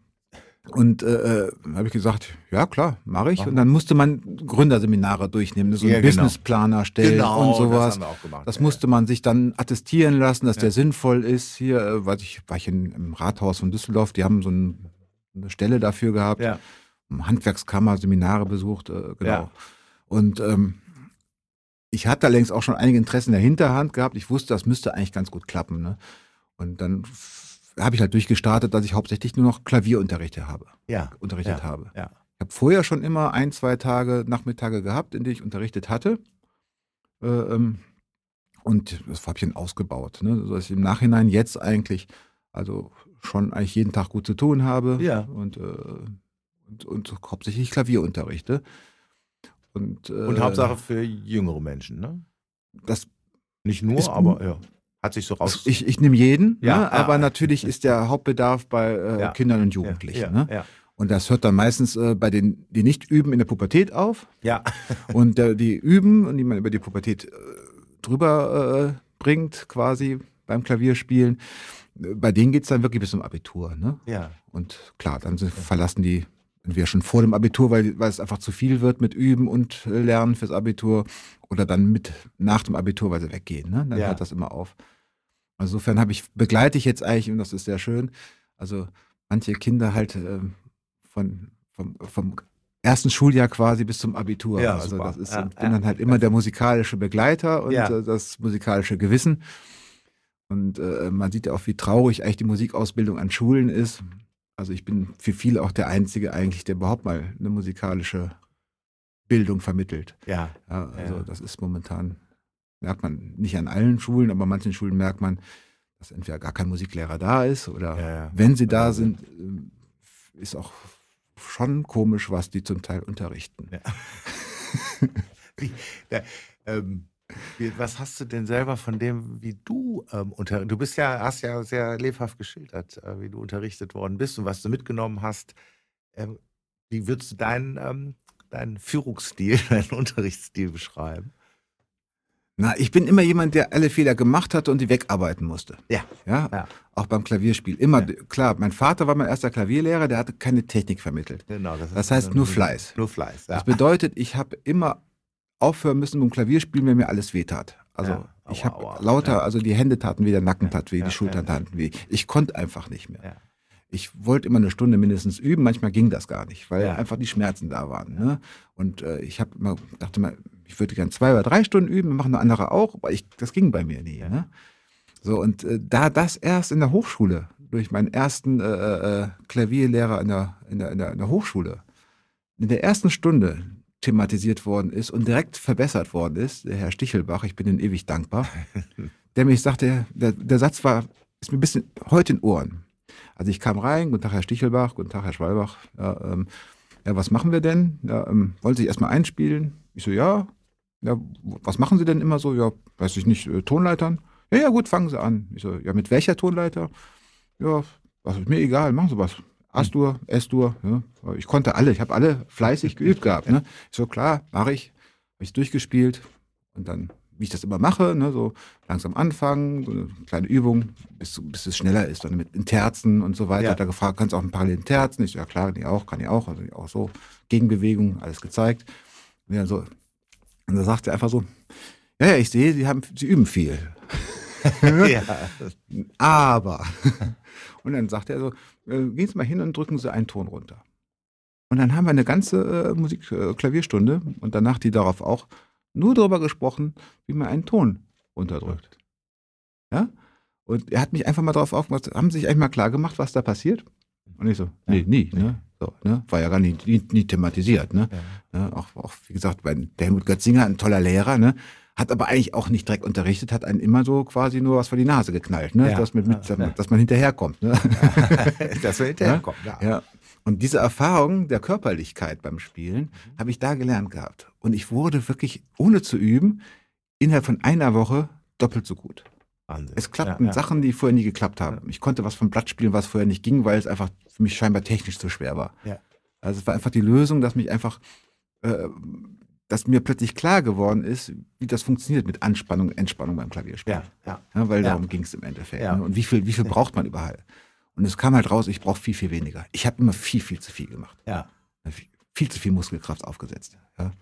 und äh, äh habe ich gesagt, ja klar, mache ich. Machen. Und dann musste man Gründerseminare durchnehmen, so einen ja, genau. Businessplaner stellen genau, und sowas. Das, haben wir auch gemacht, das ja, musste man sich dann attestieren lassen, dass ja. der sinnvoll ist. Hier, äh, weiß ich, war ich in, im Rathaus von Düsseldorf, die haben so ein, eine Stelle dafür gehabt. Ja. Handwerkskammer, Seminare besucht, äh, genau. Und ähm, ich hatte längst auch schon einige Interessen in der Hinterhand gehabt. Ich wusste, das müsste eigentlich ganz gut klappen. Ne? Und dann habe ich halt durchgestartet, dass ich hauptsächlich nur noch Klavierunterrichte habe. Ja. Unterrichtet ja, habe. Ja. Ich habe vorher schon immer ein, zwei Tage, Nachmittage gehabt, in denen ich unterrichtet hatte. Äh, ähm, und das habe ich dann ausgebaut, ne? sodass ich im Nachhinein jetzt eigentlich also schon eigentlich jeden Tag gut zu tun habe. Ja. Und, äh, und, und hauptsächlich Klavierunterrichte. Und, äh, und Hauptsache für jüngere Menschen, ne? Das nicht nur, aber ja. Hat sich so raus. Ich, ich nehme jeden, ja, ne? aber natürlich ist der Hauptbedarf bei äh, ja. Kindern und Jugendlichen. Ne? Ja, Und das hört dann meistens äh, bei denen, die nicht üben, in der Pubertät auf. Ja. und äh, die üben und die man über die Pubertät äh, drüber äh, bringt, quasi beim Klavierspielen. Bei denen geht es dann wirklich bis zum Abitur. Ne? Ja. Und klar, dann verlassen die entweder schon vor dem Abitur, weil, weil es einfach zu viel wird mit Üben und äh, Lernen fürs Abitur oder dann mit nach dem Abitur, weil sie weggehen. Ne? Dann ja. hört das immer auf. Insofern habe ich, begleite ich jetzt eigentlich, und das ist sehr schön, also manche Kinder halt äh, von, vom, vom ersten Schuljahr quasi bis zum Abitur. Ja, also super. das ist, ja, bin ja. dann halt immer der musikalische Begleiter und ja. äh, das musikalische Gewissen. Und äh, man sieht ja auch, wie traurig eigentlich die Musikausbildung an Schulen ist. Also ich bin für viele auch der Einzige eigentlich, der überhaupt mal eine musikalische Bildung vermittelt. Ja. ja also das ist momentan, merkt man nicht an allen Schulen, aber an manchen Schulen merkt man, dass entweder gar kein Musiklehrer da ist oder ja, wenn sie da sind, äh, ist auch schon komisch, was die zum Teil unterrichten. Ja. wie, da, ähm, was hast du denn selber von dem, wie du ähm, unter, du bist ja, hast ja sehr lebhaft geschildert, äh, wie du unterrichtet worden bist und was du mitgenommen hast. Ähm, wie würdest du deinen, ähm, deinen Führungsstil, deinen Unterrichtsstil beschreiben? Na, ich bin immer jemand, der alle Fehler gemacht hatte und die wegarbeiten musste. Ja. Ja. ja. Auch beim Klavierspiel. Immer, ja. klar, mein Vater war mein erster Klavierlehrer, der hatte keine Technik vermittelt. Genau. Das, das heißt nur Fleiß. Nur Fleiß, ja. Das bedeutet, ich habe immer aufhören müssen beim Klavierspielen, wenn mir alles wehtat. Also ja. aua, ich habe lauter, ja. also die Hände taten weh, der Nacken tat weh, die Schultern taten weh. Ich konnte einfach nicht mehr. Ich wollte immer eine Stunde mindestens üben, manchmal ging das gar nicht, weil einfach die Schmerzen da waren. Ne? Und äh, ich habe immer dachte mal, ich würde gerne zwei oder drei Stunden üben, machen eine andere auch, aber ich, das ging bei mir nie. Ne? So, und äh, da das erst in der Hochschule, durch meinen ersten äh, äh, äh Klavierlehrer in, der, in, der, in der Hochschule, in der ersten Stunde thematisiert worden ist und direkt verbessert worden ist, der Herr Stichelbach, ich bin Ihnen ewig dankbar, der mich sagte, der, der Satz war, ist mir ein bisschen heute in Ohren. Also ich kam rein, guten Tag Herr Stichelbach, guten Tag Herr Schwalbach, ja, ähm, ja was machen wir denn? Ja, ähm, wollen Sie sich erstmal einspielen? Ich so, ja. ja. Was machen Sie denn immer so? Ja, weiß ich nicht, äh, Tonleitern? Ja, ja, gut, fangen Sie an. Ich so, ja, mit welcher Tonleiter? Ja, was ist mir egal, machen Sie was. Astur, S-Dur. Ja. Ich konnte alle, ich habe alle fleißig geübt gehabt. Ne? Ich so, klar, mache ich. Habe ich durchgespielt und dann, wie ich das immer mache, ne, so langsam anfangen, so eine kleine Übung, bis, bis es schneller ist, dann mit in Terzen und so weiter. Ja. Hat er gefragt, kannst du auch ein parallelen Terzen? Ich so, ja klar, kann ich auch, kann ich auch. Also auch so Gegenbewegung, alles gezeigt. Und, ja, so. und da sagt er einfach so, ja, ja, ich sehe, sie haben, sie üben viel. ja. Aber. Und dann sagt er so, äh, gehen Sie mal hin und drücken Sie einen Ton runter. Und dann haben wir eine ganze äh, Musik, äh, Klavierstunde und danach die darauf auch nur darüber gesprochen, wie man einen Ton runterdrückt. Ja? Und er hat mich einfach mal darauf aufgemacht, haben Sie sich eigentlich mal klar gemacht, was da passiert? Und ich so, nee, nie, ne? So, ne? War ja gar nie, nie, nie thematisiert, ne? Ja. ne? Auch, auch, wie gesagt, bei Helmut Götzinger, ein toller Lehrer, ne? Hat aber eigentlich auch nicht direkt unterrichtet, hat einen immer so quasi nur was vor die Nase geknallt, ne? Ja, dass, mit, mit, ja. dass man hinterherkommt. Ne? dass man hinterherkommt, ja. ja. Und diese Erfahrung der Körperlichkeit beim Spielen habe ich da gelernt gehabt. Und ich wurde wirklich, ohne zu üben, innerhalb von einer Woche doppelt so gut. Wahnsinn. Es klappten ja, ja. Sachen, die vorher nie geklappt haben. Ich konnte was vom Blatt spielen, was vorher nicht ging, weil es einfach für mich scheinbar technisch zu schwer war. Ja. Also es war einfach die Lösung, dass mich einfach äh, dass mir plötzlich klar geworden ist, wie das funktioniert mit Anspannung, Entspannung beim Klavierspiel. Ja, ja. ja weil darum ging es im Endeffekt. Ja. Ne? Und wie viel, wie viel braucht man überall? Und es kam halt raus, ich brauche viel, viel weniger. Ich habe immer viel, viel zu viel gemacht. Ja. Viel zu viel Muskelkraft aufgesetzt. Ja.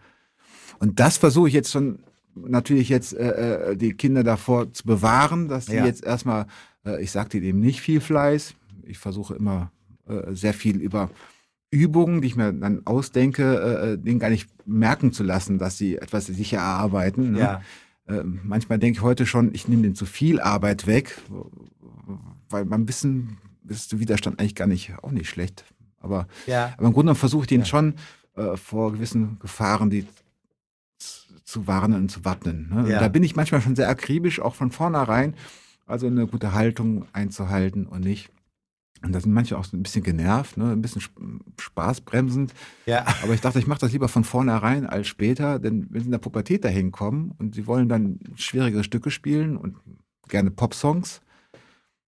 Und das versuche ich jetzt schon natürlich jetzt äh, äh, die Kinder davor zu bewahren, dass sie ja. jetzt erstmal, äh, ich sagte eben nicht viel Fleiß. Ich versuche immer äh, sehr viel über Übungen, die ich mir dann ausdenke, äh, äh, denen gar nicht merken zu lassen, dass sie etwas sich erarbeiten. Ne? Ja. Äh, manchmal denke ich heute schon, ich nehme denen zu viel Arbeit weg, weil beim Wissen ist der Widerstand eigentlich gar nicht, auch nicht schlecht. Aber, ja. aber im Grunde versuche ich den ja. schon äh, vor gewissen Gefahren, die zu warnen und zu wappnen. Ne? Ja. Da bin ich manchmal schon sehr akribisch, auch von vornherein, also eine gute Haltung einzuhalten und nicht Und da sind manche auch so ein bisschen genervt, ne? ein bisschen spaßbremsend. Ja. Aber ich dachte, ich mache das lieber von vornherein als später, denn wenn sie in der Pubertät dahin kommen und sie wollen dann schwierigere Stücke spielen und gerne Popsongs,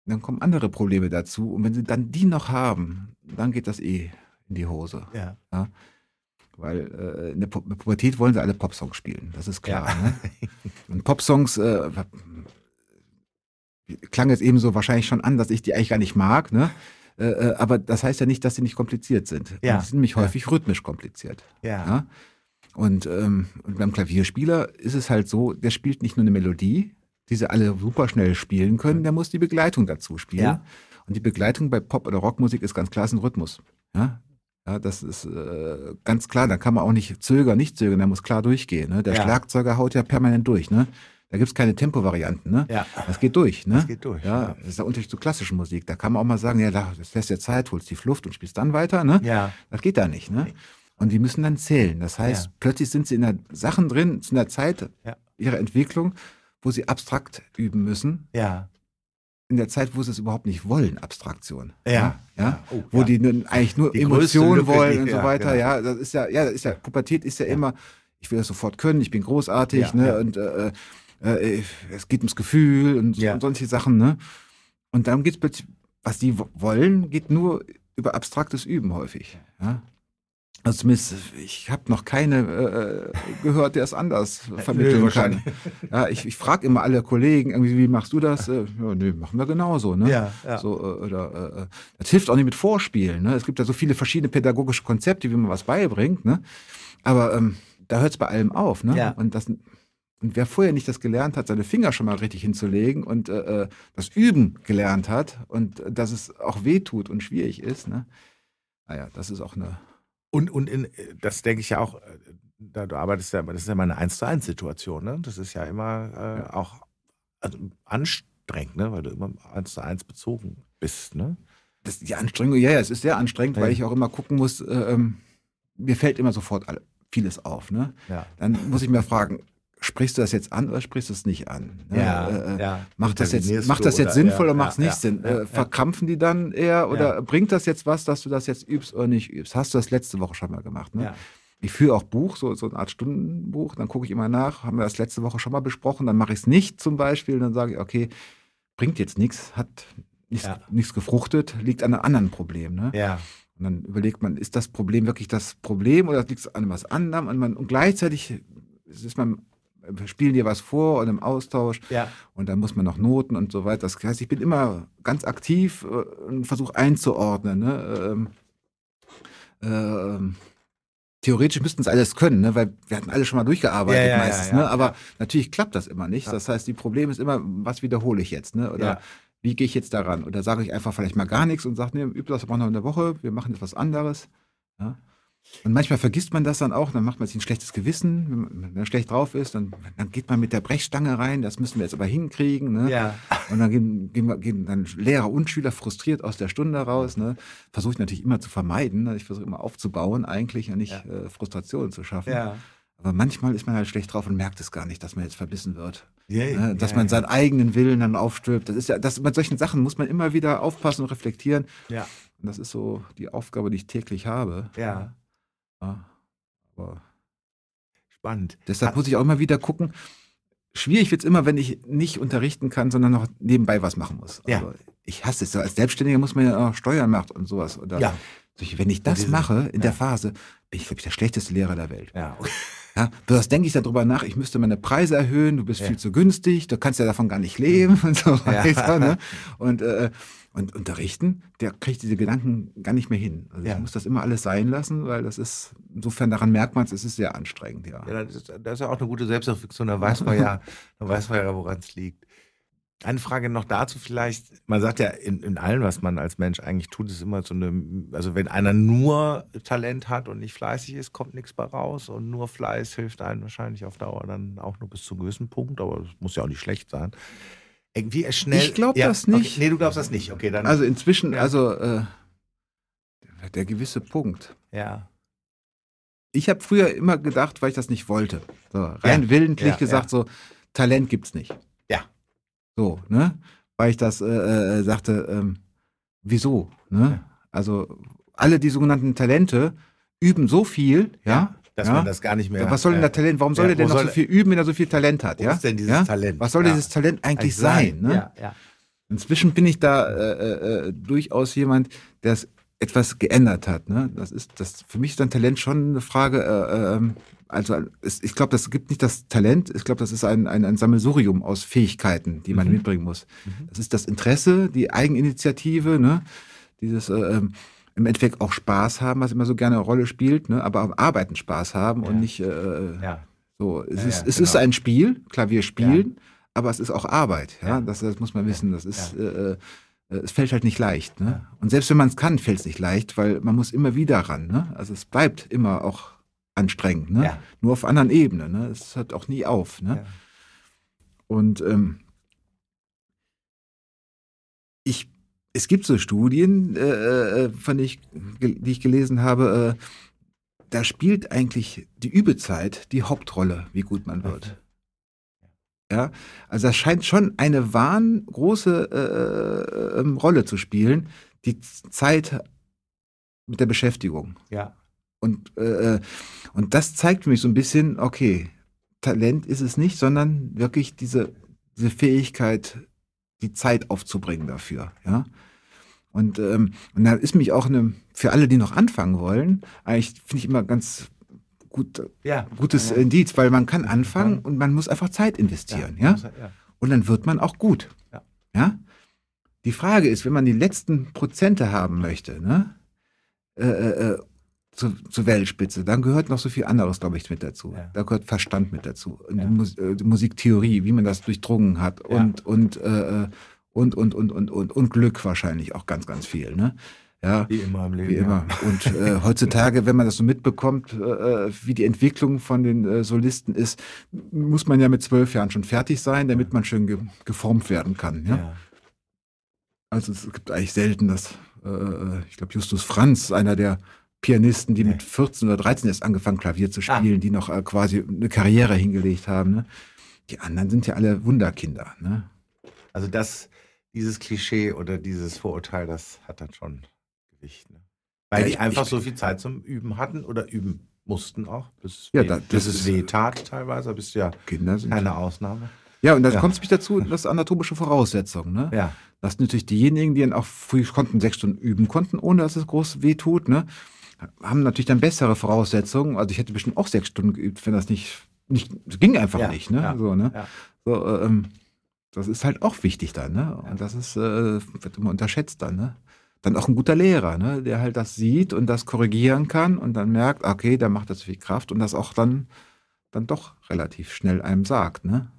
dann kommen andere Probleme dazu. Und wenn sie dann die noch haben, dann geht das eh in die Hose. Ja. ja? Weil äh, in der Pu Pubertät wollen sie alle Popsongs spielen, das ist klar. Ja. Ne? Und Popsongs äh, klang jetzt eben so wahrscheinlich schon an, dass ich die eigentlich gar nicht mag, ne? Äh, äh aber das heißt ja nicht, dass sie nicht kompliziert sind. Ja. Die sind nämlich häufig rhythmisch kompliziert. Ja. ja? Und, ähm, und beim Klavierspieler ist es halt so, der spielt nicht nur eine Melodie, die sie alle super schnell spielen können, der muss die Begleitung dazu spielen. Ja. Und die Begleitung bei Pop- oder Rockmusik ist ganz klar ist ein Rhythmus. Ja? Ja, das ist äh, ganz klar, da kann man auch nicht zögern, nicht zögern, der muss klar durchgehen. Ne? Der ja. Schlagzeuger haut ja permanent durch. Ne? Da gibt es keine Tempovarianten. Ne? Ja. Das geht durch. Ne? Das geht durch. Ja, das ist der Unterschied zur klassischen Musik. Da kann man auch mal sagen, ja, das lässt dir Zeit, holst die Luft und spielst dann weiter. Ne? Ja. Das geht da nicht. Ne? Und die müssen dann zählen. Das heißt, ja. plötzlich sind sie in der Sachen drin, in der Zeit ja. ihrer Entwicklung, wo sie abstrakt üben müssen. Ja in der Zeit, wo sie es überhaupt nicht wollen, Abstraktion. Ja. ja, ja? Oh, wo ja. die nun eigentlich nur die Emotionen wollen und so weiter. Genau. Ja, das ist ja, ja, das ist ja, Pubertät ist ja, immer, ich will das sofort können, ich bin großartig, ne, und äh, äh, es geht ums Gefühl und, und solche Sachen, ne. Und darum geht es plötzlich, was die wollen, geht nur über abstraktes Üben häufig. Ja? Also zumindest, ich habe noch keine äh, gehört, der es anders vermitteln nö, kann. Ja, ich, ich frage immer alle Kollegen, irgendwie, wie machst du das? Äh, ja, nö, machen wir genauso. Ne? Ja, ja. So, äh, oder, äh, das hilft auch nicht mit Vorspielen. Ne? Es gibt ja so viele verschiedene pädagogische Konzepte, wie man was beibringt. Ne? Aber ähm, da hört es bei allem auf. Ne? Ja. Und, das, und wer vorher nicht das gelernt hat, seine Finger schon mal richtig hinzulegen und äh, äh das Üben gelernt hat und äh, dass es auch weh tut und schwierig ist, ne? naja, das ist auch eine und, und in, das denke ich ja auch, äh, da du arbeitest ja, das ist ja mal eine 1 zu 1 Situation, ne? Das ist ja immer äh, ja. auch also anstrengend, ne? Weil du immer 1 zu 1 bezogen bist, ne? Das, die Anstrengung, ja, ja, es ist sehr anstrengend, ja. weil ich auch immer gucken muss, äh, ähm, mir fällt immer sofort vieles auf, ne? Ja. Dann muss ich mir fragen, sprichst du das jetzt an oder sprichst du es nicht an? Ne? Ja, äh, äh ja. Macht das jetzt, macht das jetzt sinnvoll ja, oder macht es nicht Sinn? Äh, verkrampfen die dann eher oder bringt das jetzt was, dass du das jetzt übst oder nicht übst? Hast du das letzte Woche schon mal gemacht? Ne? Ich führe auch Buch, so, so eine Art Stundenbuch, dann gucke ich immer nach, haben wir das letzte Woche schon mal besprochen, dann mache ich es nicht zum Beispiel, dann sage ich, okay, bringt jetzt nichts, hat nichts, nichts gefruchtet, liegt an einem anderen Problem. Ne? Ja. Und dann überlegt man, ist das Problem wirklich das Problem oder liegt es an was anderem? Und, man, und gleichzeitig ist man spielen dir was vor und im Austausch. Ja. Und dann muss man noch Noten und so weiter. Das heißt, ich bin immer ganz aktiv äh, und versuche einzuordnen. Ne? Ähm, ähm, theoretisch müssten es alles können, ne? weil wir hatten alle schon mal durchgearbeitet ja, ja, meistens. Ne? Aber natürlich klappt das immer nicht. Das heißt, die Problem ist immer, was wiederhole ich jetzt? Ne? Oder wie gehe ich jetzt daran? Oder sage ich einfach vielleicht mal gar nichts und sage, nee, übe das aber noch in der Woche, wir machen etwas anderes. Ja? Und manchmal vergisst man das dann auch, dann macht man sich ein schlechtes Gewissen, wenn man schlecht drauf ist, dann, dann geht man mit der Brechstange rein, das müssen wir jetzt aber hinkriegen. Ne? Ja. Und dann gehen, gehen, gehen, dann Lehrer und Schüler frustriert aus der Stunde raus. Ne? Versuche ich natürlich immer zu vermeiden. Ne? Ich versuche immer aufzubauen eigentlich und nicht ja. äh, Frustrationen zu schaffen. Ja. Aber manchmal ist man halt schlecht drauf und merkt es gar nicht, dass man jetzt verbissen wird. Yeah, ne? Dass yeah, man seinen eigenen Willen dann aufstülpt. Das ist ja, das, bei solchen Sachen muss man immer wieder aufpassen und reflektieren. Ja. Und das ist so die Aufgabe, die ich täglich habe. Ja. Ja, aber spannend. Deshalb Hat, muss ich auch immer wieder gucken. Schwierig wird es immer, wenn ich nicht unterrichten kann, sondern noch nebenbei was machen muss. Ja. Also ich hasse es. Als Selbstständiger muss man ja auch Steuern machen und sowas. Oder ja. Wenn ich das mache in ja. der Phase, bin ich, glaube ich, der schlechteste Lehrer der Welt. Ja. Ja, das denke ich darüber nach, ich müsste meine Preise erhöhen, du bist ja. viel zu günstig, du kannst ja davon gar nicht leben und so weiter. Ja. Ne? Und äh, und unterrichten, der kriegt diese Gedanken gar nicht mehr hin. Also ja. ich muss das immer alles sein lassen, weil das ist, insofern daran merkt man es, es ist sehr anstrengend, ja. ja das, ist, das ist ja auch eine gute Selbstreflexion, da weiß man ja, da weiß man ja, woran es liegt. Eine Frage noch dazu vielleicht. Man sagt ja, in, in allem, was man als Mensch eigentlich tut, ist immer so eine, also wenn einer nur Talent hat und nicht fleißig ist, kommt nichts bei raus. Und nur Fleiß hilft einem wahrscheinlich auf Dauer dann auch nur bis zu einem gewissen Punkt, aber das muss ja auch nicht schlecht sein irgendwie schnell. Ich glaube ja, das nicht. Okay. Nee, du glaubst das nicht. Okay, dann. Also inzwischen, ja. also äh, der gewisse Punkt. Ja. Ich habe früher immer gedacht, weil ich das nicht wollte. So, rein ja. willentlich gesagt, so Talent gibt's nicht. Ja. So, ne? Weil ich das äh, äh, sagte, ähm, wieso? Ne? Also alle die sogenannten Talente üben so viel, ja, dass ja? man das gar nicht mehr. Was soll denn der Talent? Warum soll er denn noch so viel üben, wenn er so viel Talent hat? Ja? ist denn dieses ja? Talent? Was soll Ja. dieses Talent eigentlich sein? Ne? Ja, ja. Inzwischen bin ich da äh, äh, durchaus jemand, der es etwas geändert hat. Ne? Das ist das für mich ist ein Talent schon eine Frage. Äh, ähm, also es, ich glaube, das gibt nicht das Talent. Ich glaube, das ist ein, ein, ein Sammelsurium aus Fähigkeiten, die man mitbringen muss. Das ist das Interesse, die Eigeninitiative, ne? dieses äh, ähm, im Endeffekt auch Spaß haben, was immer so gerne eine Rolle spielt, ne? aber am Arbeiten Spaß haben und Ja. nicht äh, ja. so, es, Ja, ist, es ist genau. ein Spiel, Klavier spielen, aber es ist auch Arbeit. Ja. Das, das muss man wissen. Das ist, äh, äh, es fällt halt nicht leicht. Ne? Und selbst wenn man es kann, fällt es nicht leicht, weil man muss immer wieder ran. Ne? Also es bleibt immer auch anstrengend. Ne? Nur auf anderen Ebenen. Ne? Es hört auch nie auf. Ne? Und ähm, ich, es gibt so Studien, äh, äh, von ich, die ich gelesen habe, äh, da spielt eigentlich die Übezeit die Hauptrolle, wie gut man wird. Ja, also das scheint schon eine wahn große äh, ähm, Rolle zu spielen, die Zeit mit der Beschäftigung. Ja. Und, äh, und das zeigt für mich so ein bisschen, okay, Talent ist es nicht, sondern wirklich diese, diese Fähigkeit, die Zeit aufzubringen dafür. Ja? Und, ähm, und da ist mich auch eine, für alle, die noch anfangen wollen, eigentlich finde ich immer ganz gut, Ja. gutes ja. Indiz, weil man kann anfangen und man muss einfach Zeit investieren. Ja? Und dann wird man auch gut. Ja. Die Frage ist, wenn man die letzten Prozente haben möchte, ne? äh, äh, äh, zu, zur Weltspitze, dann gehört noch so viel anderes, glaube ich, mit dazu. Da gehört Verstand mit dazu. Mus äh, Musiktheorie, wie man das durchdrungen hat. Und, und, äh, äh, und, und, und, und, und, und Glück wahrscheinlich auch ganz, ganz viel. Ne? Ja. Wie immer im Leben. Wie ja. immer. Und äh, heutzutage, wenn man das so mitbekommt, äh, wie die Entwicklung von den äh, Solisten ist, muss man ja mit zwölf Jahren schon fertig sein, damit man schön ge geformt werden kann. Ja? Ja. Also es gibt eigentlich selten, dass, äh, ich glaube, Justus Franz, einer der Pianisten, die Nee. mit 14 oder 13 erst angefangen, Klavier zu Ah. spielen, die noch äh, quasi eine Karriere hingelegt haben. Ne? Die anderen sind ja alle Wunderkinder. Ne? Also das, dieses Klischee oder dieses Vorurteil, das hat dann schon Gewicht. Ne? Weil Ja, die ich- einfach ich- so viel Zeit zum Üben hatten oder üben mussten auch, bis, es Ja, weh- da- das ist- weh tat teilweise. Bist ja Kinder sind. keine Ausnahme. Ja, und dann Ja. kommt es mich dazu, das ist anatomische Voraussetzung. Ne? Ja. Das sind natürlich diejenigen, die dann auch früh konnten, sechs Stunden üben konnten, ohne dass es groß weh tut, ne? haben natürlich dann bessere Voraussetzungen. Also ich hätte bestimmt auch sechs Stunden geübt, wenn das nicht, nicht ging einfach Ja, nicht. Ne? ja, so, ne? So, äh, ähm, das ist halt auch wichtig dann. Ne? Und das ist, äh, wird immer unterschätzt dann. Ne? Dann auch ein guter Lehrer, ne? der halt das sieht und das korrigieren kann und dann merkt, okay, da macht das viel Kraft und das auch dann, dann doch relativ schnell einem sagt. Ne?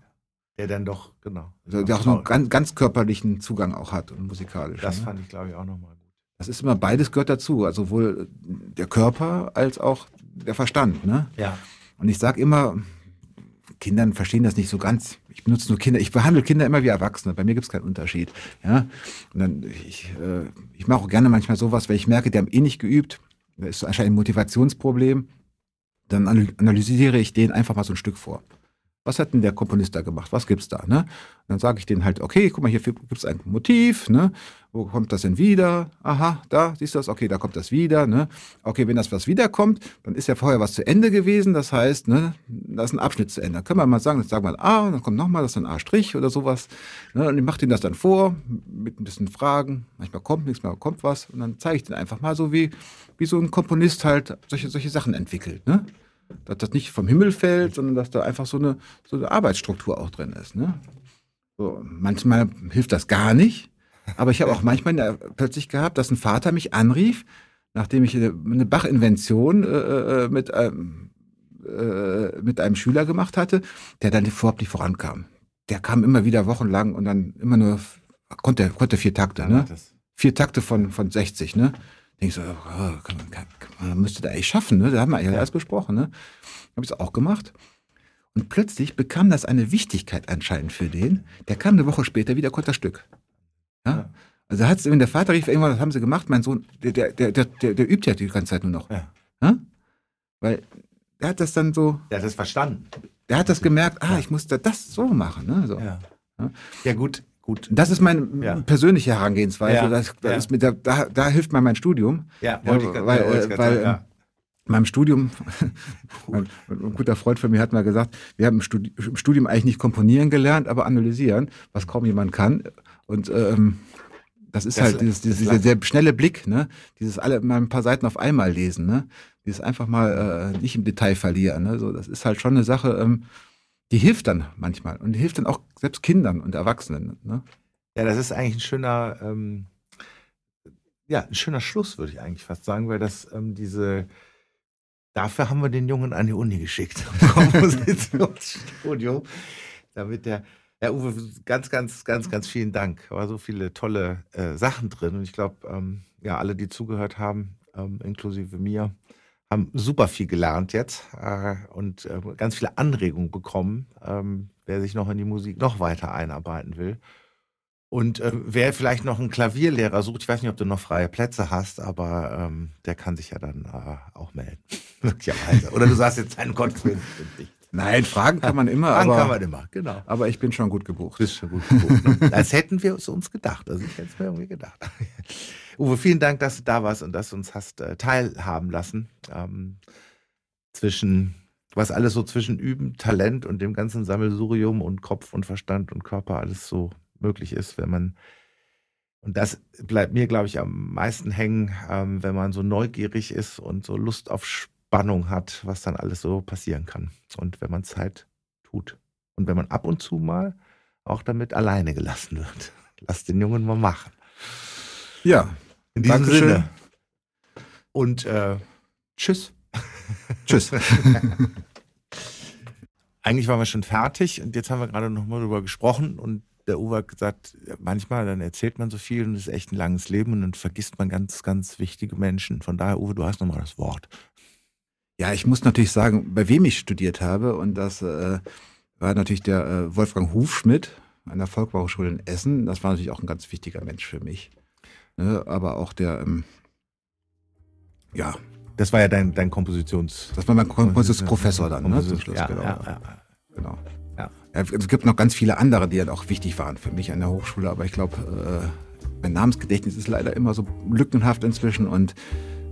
Der dann doch, genau. Also, der auch so einen ganz, ganz körperlichen Zugang auch hat und musikalisch. das ne? fand ich, glaube ich, auch nochmal gut. Das ist immer beides gehört dazu, also sowohl der Körper als auch der Verstand. Ne? Ja. Und ich sage immer, Kindern verstehen das nicht so ganz. Ich benutze nur Kinder, ich behandle Kinder immer wie Erwachsene. Bei mir gibt es keinen Unterschied. Ja? Und dann, ich, äh, ich mache auch gerne manchmal sowas, weil ich merke, die haben eh nicht geübt. Da ist anscheinend ein Motivationsproblem. Dann anal- analysiere ich denen einfach mal so ein Stück vor. Was hat denn der Komponist da gemacht? Was gibt's da? Ne? Und dann sage ich denen halt, okay, guck mal, hier gibt's ein Motiv, ne? Wo kommt das denn wieder? Aha, da, siehst du das? Okay, da kommt das wieder, ne? Okay, wenn das was wiederkommt, dann ist ja vorher was zu Ende gewesen, das heißt, ne, da ist ein Abschnitt zu Ende. Dann können wir mal sagen, jetzt sagen wir A, und dann kommt nochmal, das ist ein A' oder sowas. Ne? Und ich mache denen das dann vor, mit ein bisschen Fragen. Manchmal kommt nichts, manchmal kommt was. Und dann zeige ich denen einfach mal so, wie, wie so ein Komponist halt solche, solche Sachen entwickelt, ne? Dass das nicht vom Himmel fällt, sondern dass da einfach so eine, so eine Arbeitsstruktur auch drin ist. Ne? So, manchmal hilft das gar nicht, aber ich habe auch manchmal äh, plötzlich gehabt, dass ein Vater mich anrief, nachdem ich eine, Bach-Invention äh, äh, mit, einem, äh, mit einem Schüler gemacht hatte, der dann überhaupt nicht vorankam. Der kam immer wieder wochenlang und dann immer nur, konnte, konnte vier Takte, ne? vier Takte von, von 60, ne? Denk ich so, oh, kann, man- kann, man müsste da eigentlich schaffen, ne? Da haben wir ja, alles besprochen, ne? Habe ich es auch gemacht. Und plötzlich bekam das eine Wichtigkeit anscheinend für den. Der kam eine Woche später wieder, konnte das Stück. Ja? Ja. Also hat's, wenn der Vater rief, irgendwann, was haben sie gemacht? Mein Sohn, der, der, der, der, der, übt ja die ganze Zeit nur noch. Ja. Ja? Weil der hat das dann so, Der hat das verstanden. der hat das gemerkt, ah, ich muss da das so machen. Ne? So. Ja. Ja, gut, gut. Das ist meine Ja. persönliche Herangehensweise. Ja, Das, das ja. ist mit der, da, da hilft mir mein Studium. Ja, wollte ich weil, äh, weil ja. in meinem Studium, ein, ein guter Freund von mir hat mal gesagt, wir haben im, Studi im Studium eigentlich nicht komponieren gelernt, aber analysieren, was kaum jemand kann. Und ähm, das ist Das- halt dieses, dieses, dieser sehr schnelle Blick, ne? Dieses alle mal ein paar Seiten auf einmal lesen, ne? Dieses einfach mal äh, nicht im Detail verlieren. Ne? So, das ist halt schon eine Sache, ähm, die hilft dann manchmal und die hilft dann auch selbst Kindern und Erwachsenen. Ne? Ja, das ist eigentlich ein schöner, ähm, ja, ein schöner Schluss, würde ich eigentlich fast sagen, weil das ähm, diese, dafür haben wir den Jungen an die Uni geschickt, Kompositionsstudio, damit der, ja, Uwe, ganz, ganz, ganz, ganz vielen Dank. Da war so viele tolle äh, Sachen drin und ich glaube, ähm, ja, alle, die zugehört haben, ähm, inklusive mir, haben super viel gelernt jetzt äh, und äh, ganz viele Anregungen bekommen, ähm, wer sich noch in die Musik noch weiter einarbeiten will. Und äh, wer vielleicht noch einen Klavierlehrer sucht, ich weiß nicht, ob du noch freie Plätze hast, aber ähm, der kann sich ja dann äh, auch melden. Möglicherweise. Oder du sagst jetzt, nein, Gottes Willen, stimmt nicht. Nein, Fragen kann man immer, Fragen aber, kann man immer, genau. aber ich bin schon gut gebucht. Bist schon gut gebucht. ne? Als hätten wir es uns gedacht. Also ich hätte es mir irgendwie gedacht. Uwe, vielen Dank, dass du da warst und dass du uns hast äh, teilhaben lassen. Ähm, zwischen, was alles so zwischen Üben, Talent und dem ganzen Sammelsurium und Kopf und Verstand und Körper alles so möglich ist, wenn man und das bleibt mir, glaube ich, am meisten hängen, ähm, wenn man so neugierig ist und so Lust auf Spannung hat, was dann alles so passieren kann. Und wenn man Zeit tut. Und wenn man ab und zu mal auch damit alleine gelassen wird. Lass den Jungen mal machen. Ja, In diesem Dankeschön. Sinne. Und äh, tschüss. tschüss. Eigentlich waren wir schon fertig und jetzt haben wir gerade noch mal drüber gesprochen und der Uwe hat gesagt, manchmal dann erzählt man so viel und es ist echt ein langes Leben und dann vergisst man ganz, ganz wichtige Menschen. Von daher, Uwe, du hast noch mal das Wort. Ja, ich muss natürlich sagen, bei wem ich studiert habe und das äh, war natürlich der äh, Wolfgang Hufschmidt an der Volkshochschule in Essen. Das war natürlich auch ein ganz wichtiger Mensch für mich. Ne? Aber auch der, ähm, ja, Das war ja dein, dein Kompositions... das war mein Kompositionsprofessor dann, ne? Zum Kompositions- Schluss, ja, genau. ja, ja. genau. Ja. Ja, es gibt noch ganz viele andere, die dann auch wichtig waren für mich an der Hochschule, aber ich glaube, äh, mein Namensgedächtnis ist leider immer so lückenhaft inzwischen und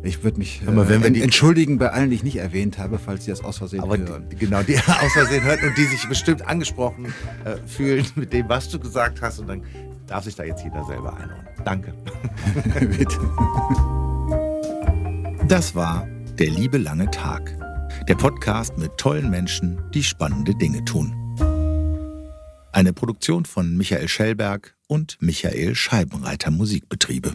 ich würde mich äh, Aber wenn wir en- die- entschuldigen bei allen, die ich nicht erwähnt habe, falls sie das aus Versehen Aber hören. die, genau, die aus Versehen hörten und die sich bestimmt angesprochen äh, fühlen mit dem, was du gesagt hast. Und dann darf sich da jetzt jeder selber einordnen. Danke. Bitte. Das war Der liebe lange Tag. Der Podcast mit tollen Menschen, die spannende Dinge tun. Eine Produktion von Michael Schellberg und Michael Scheibenreiter Musikbetriebe.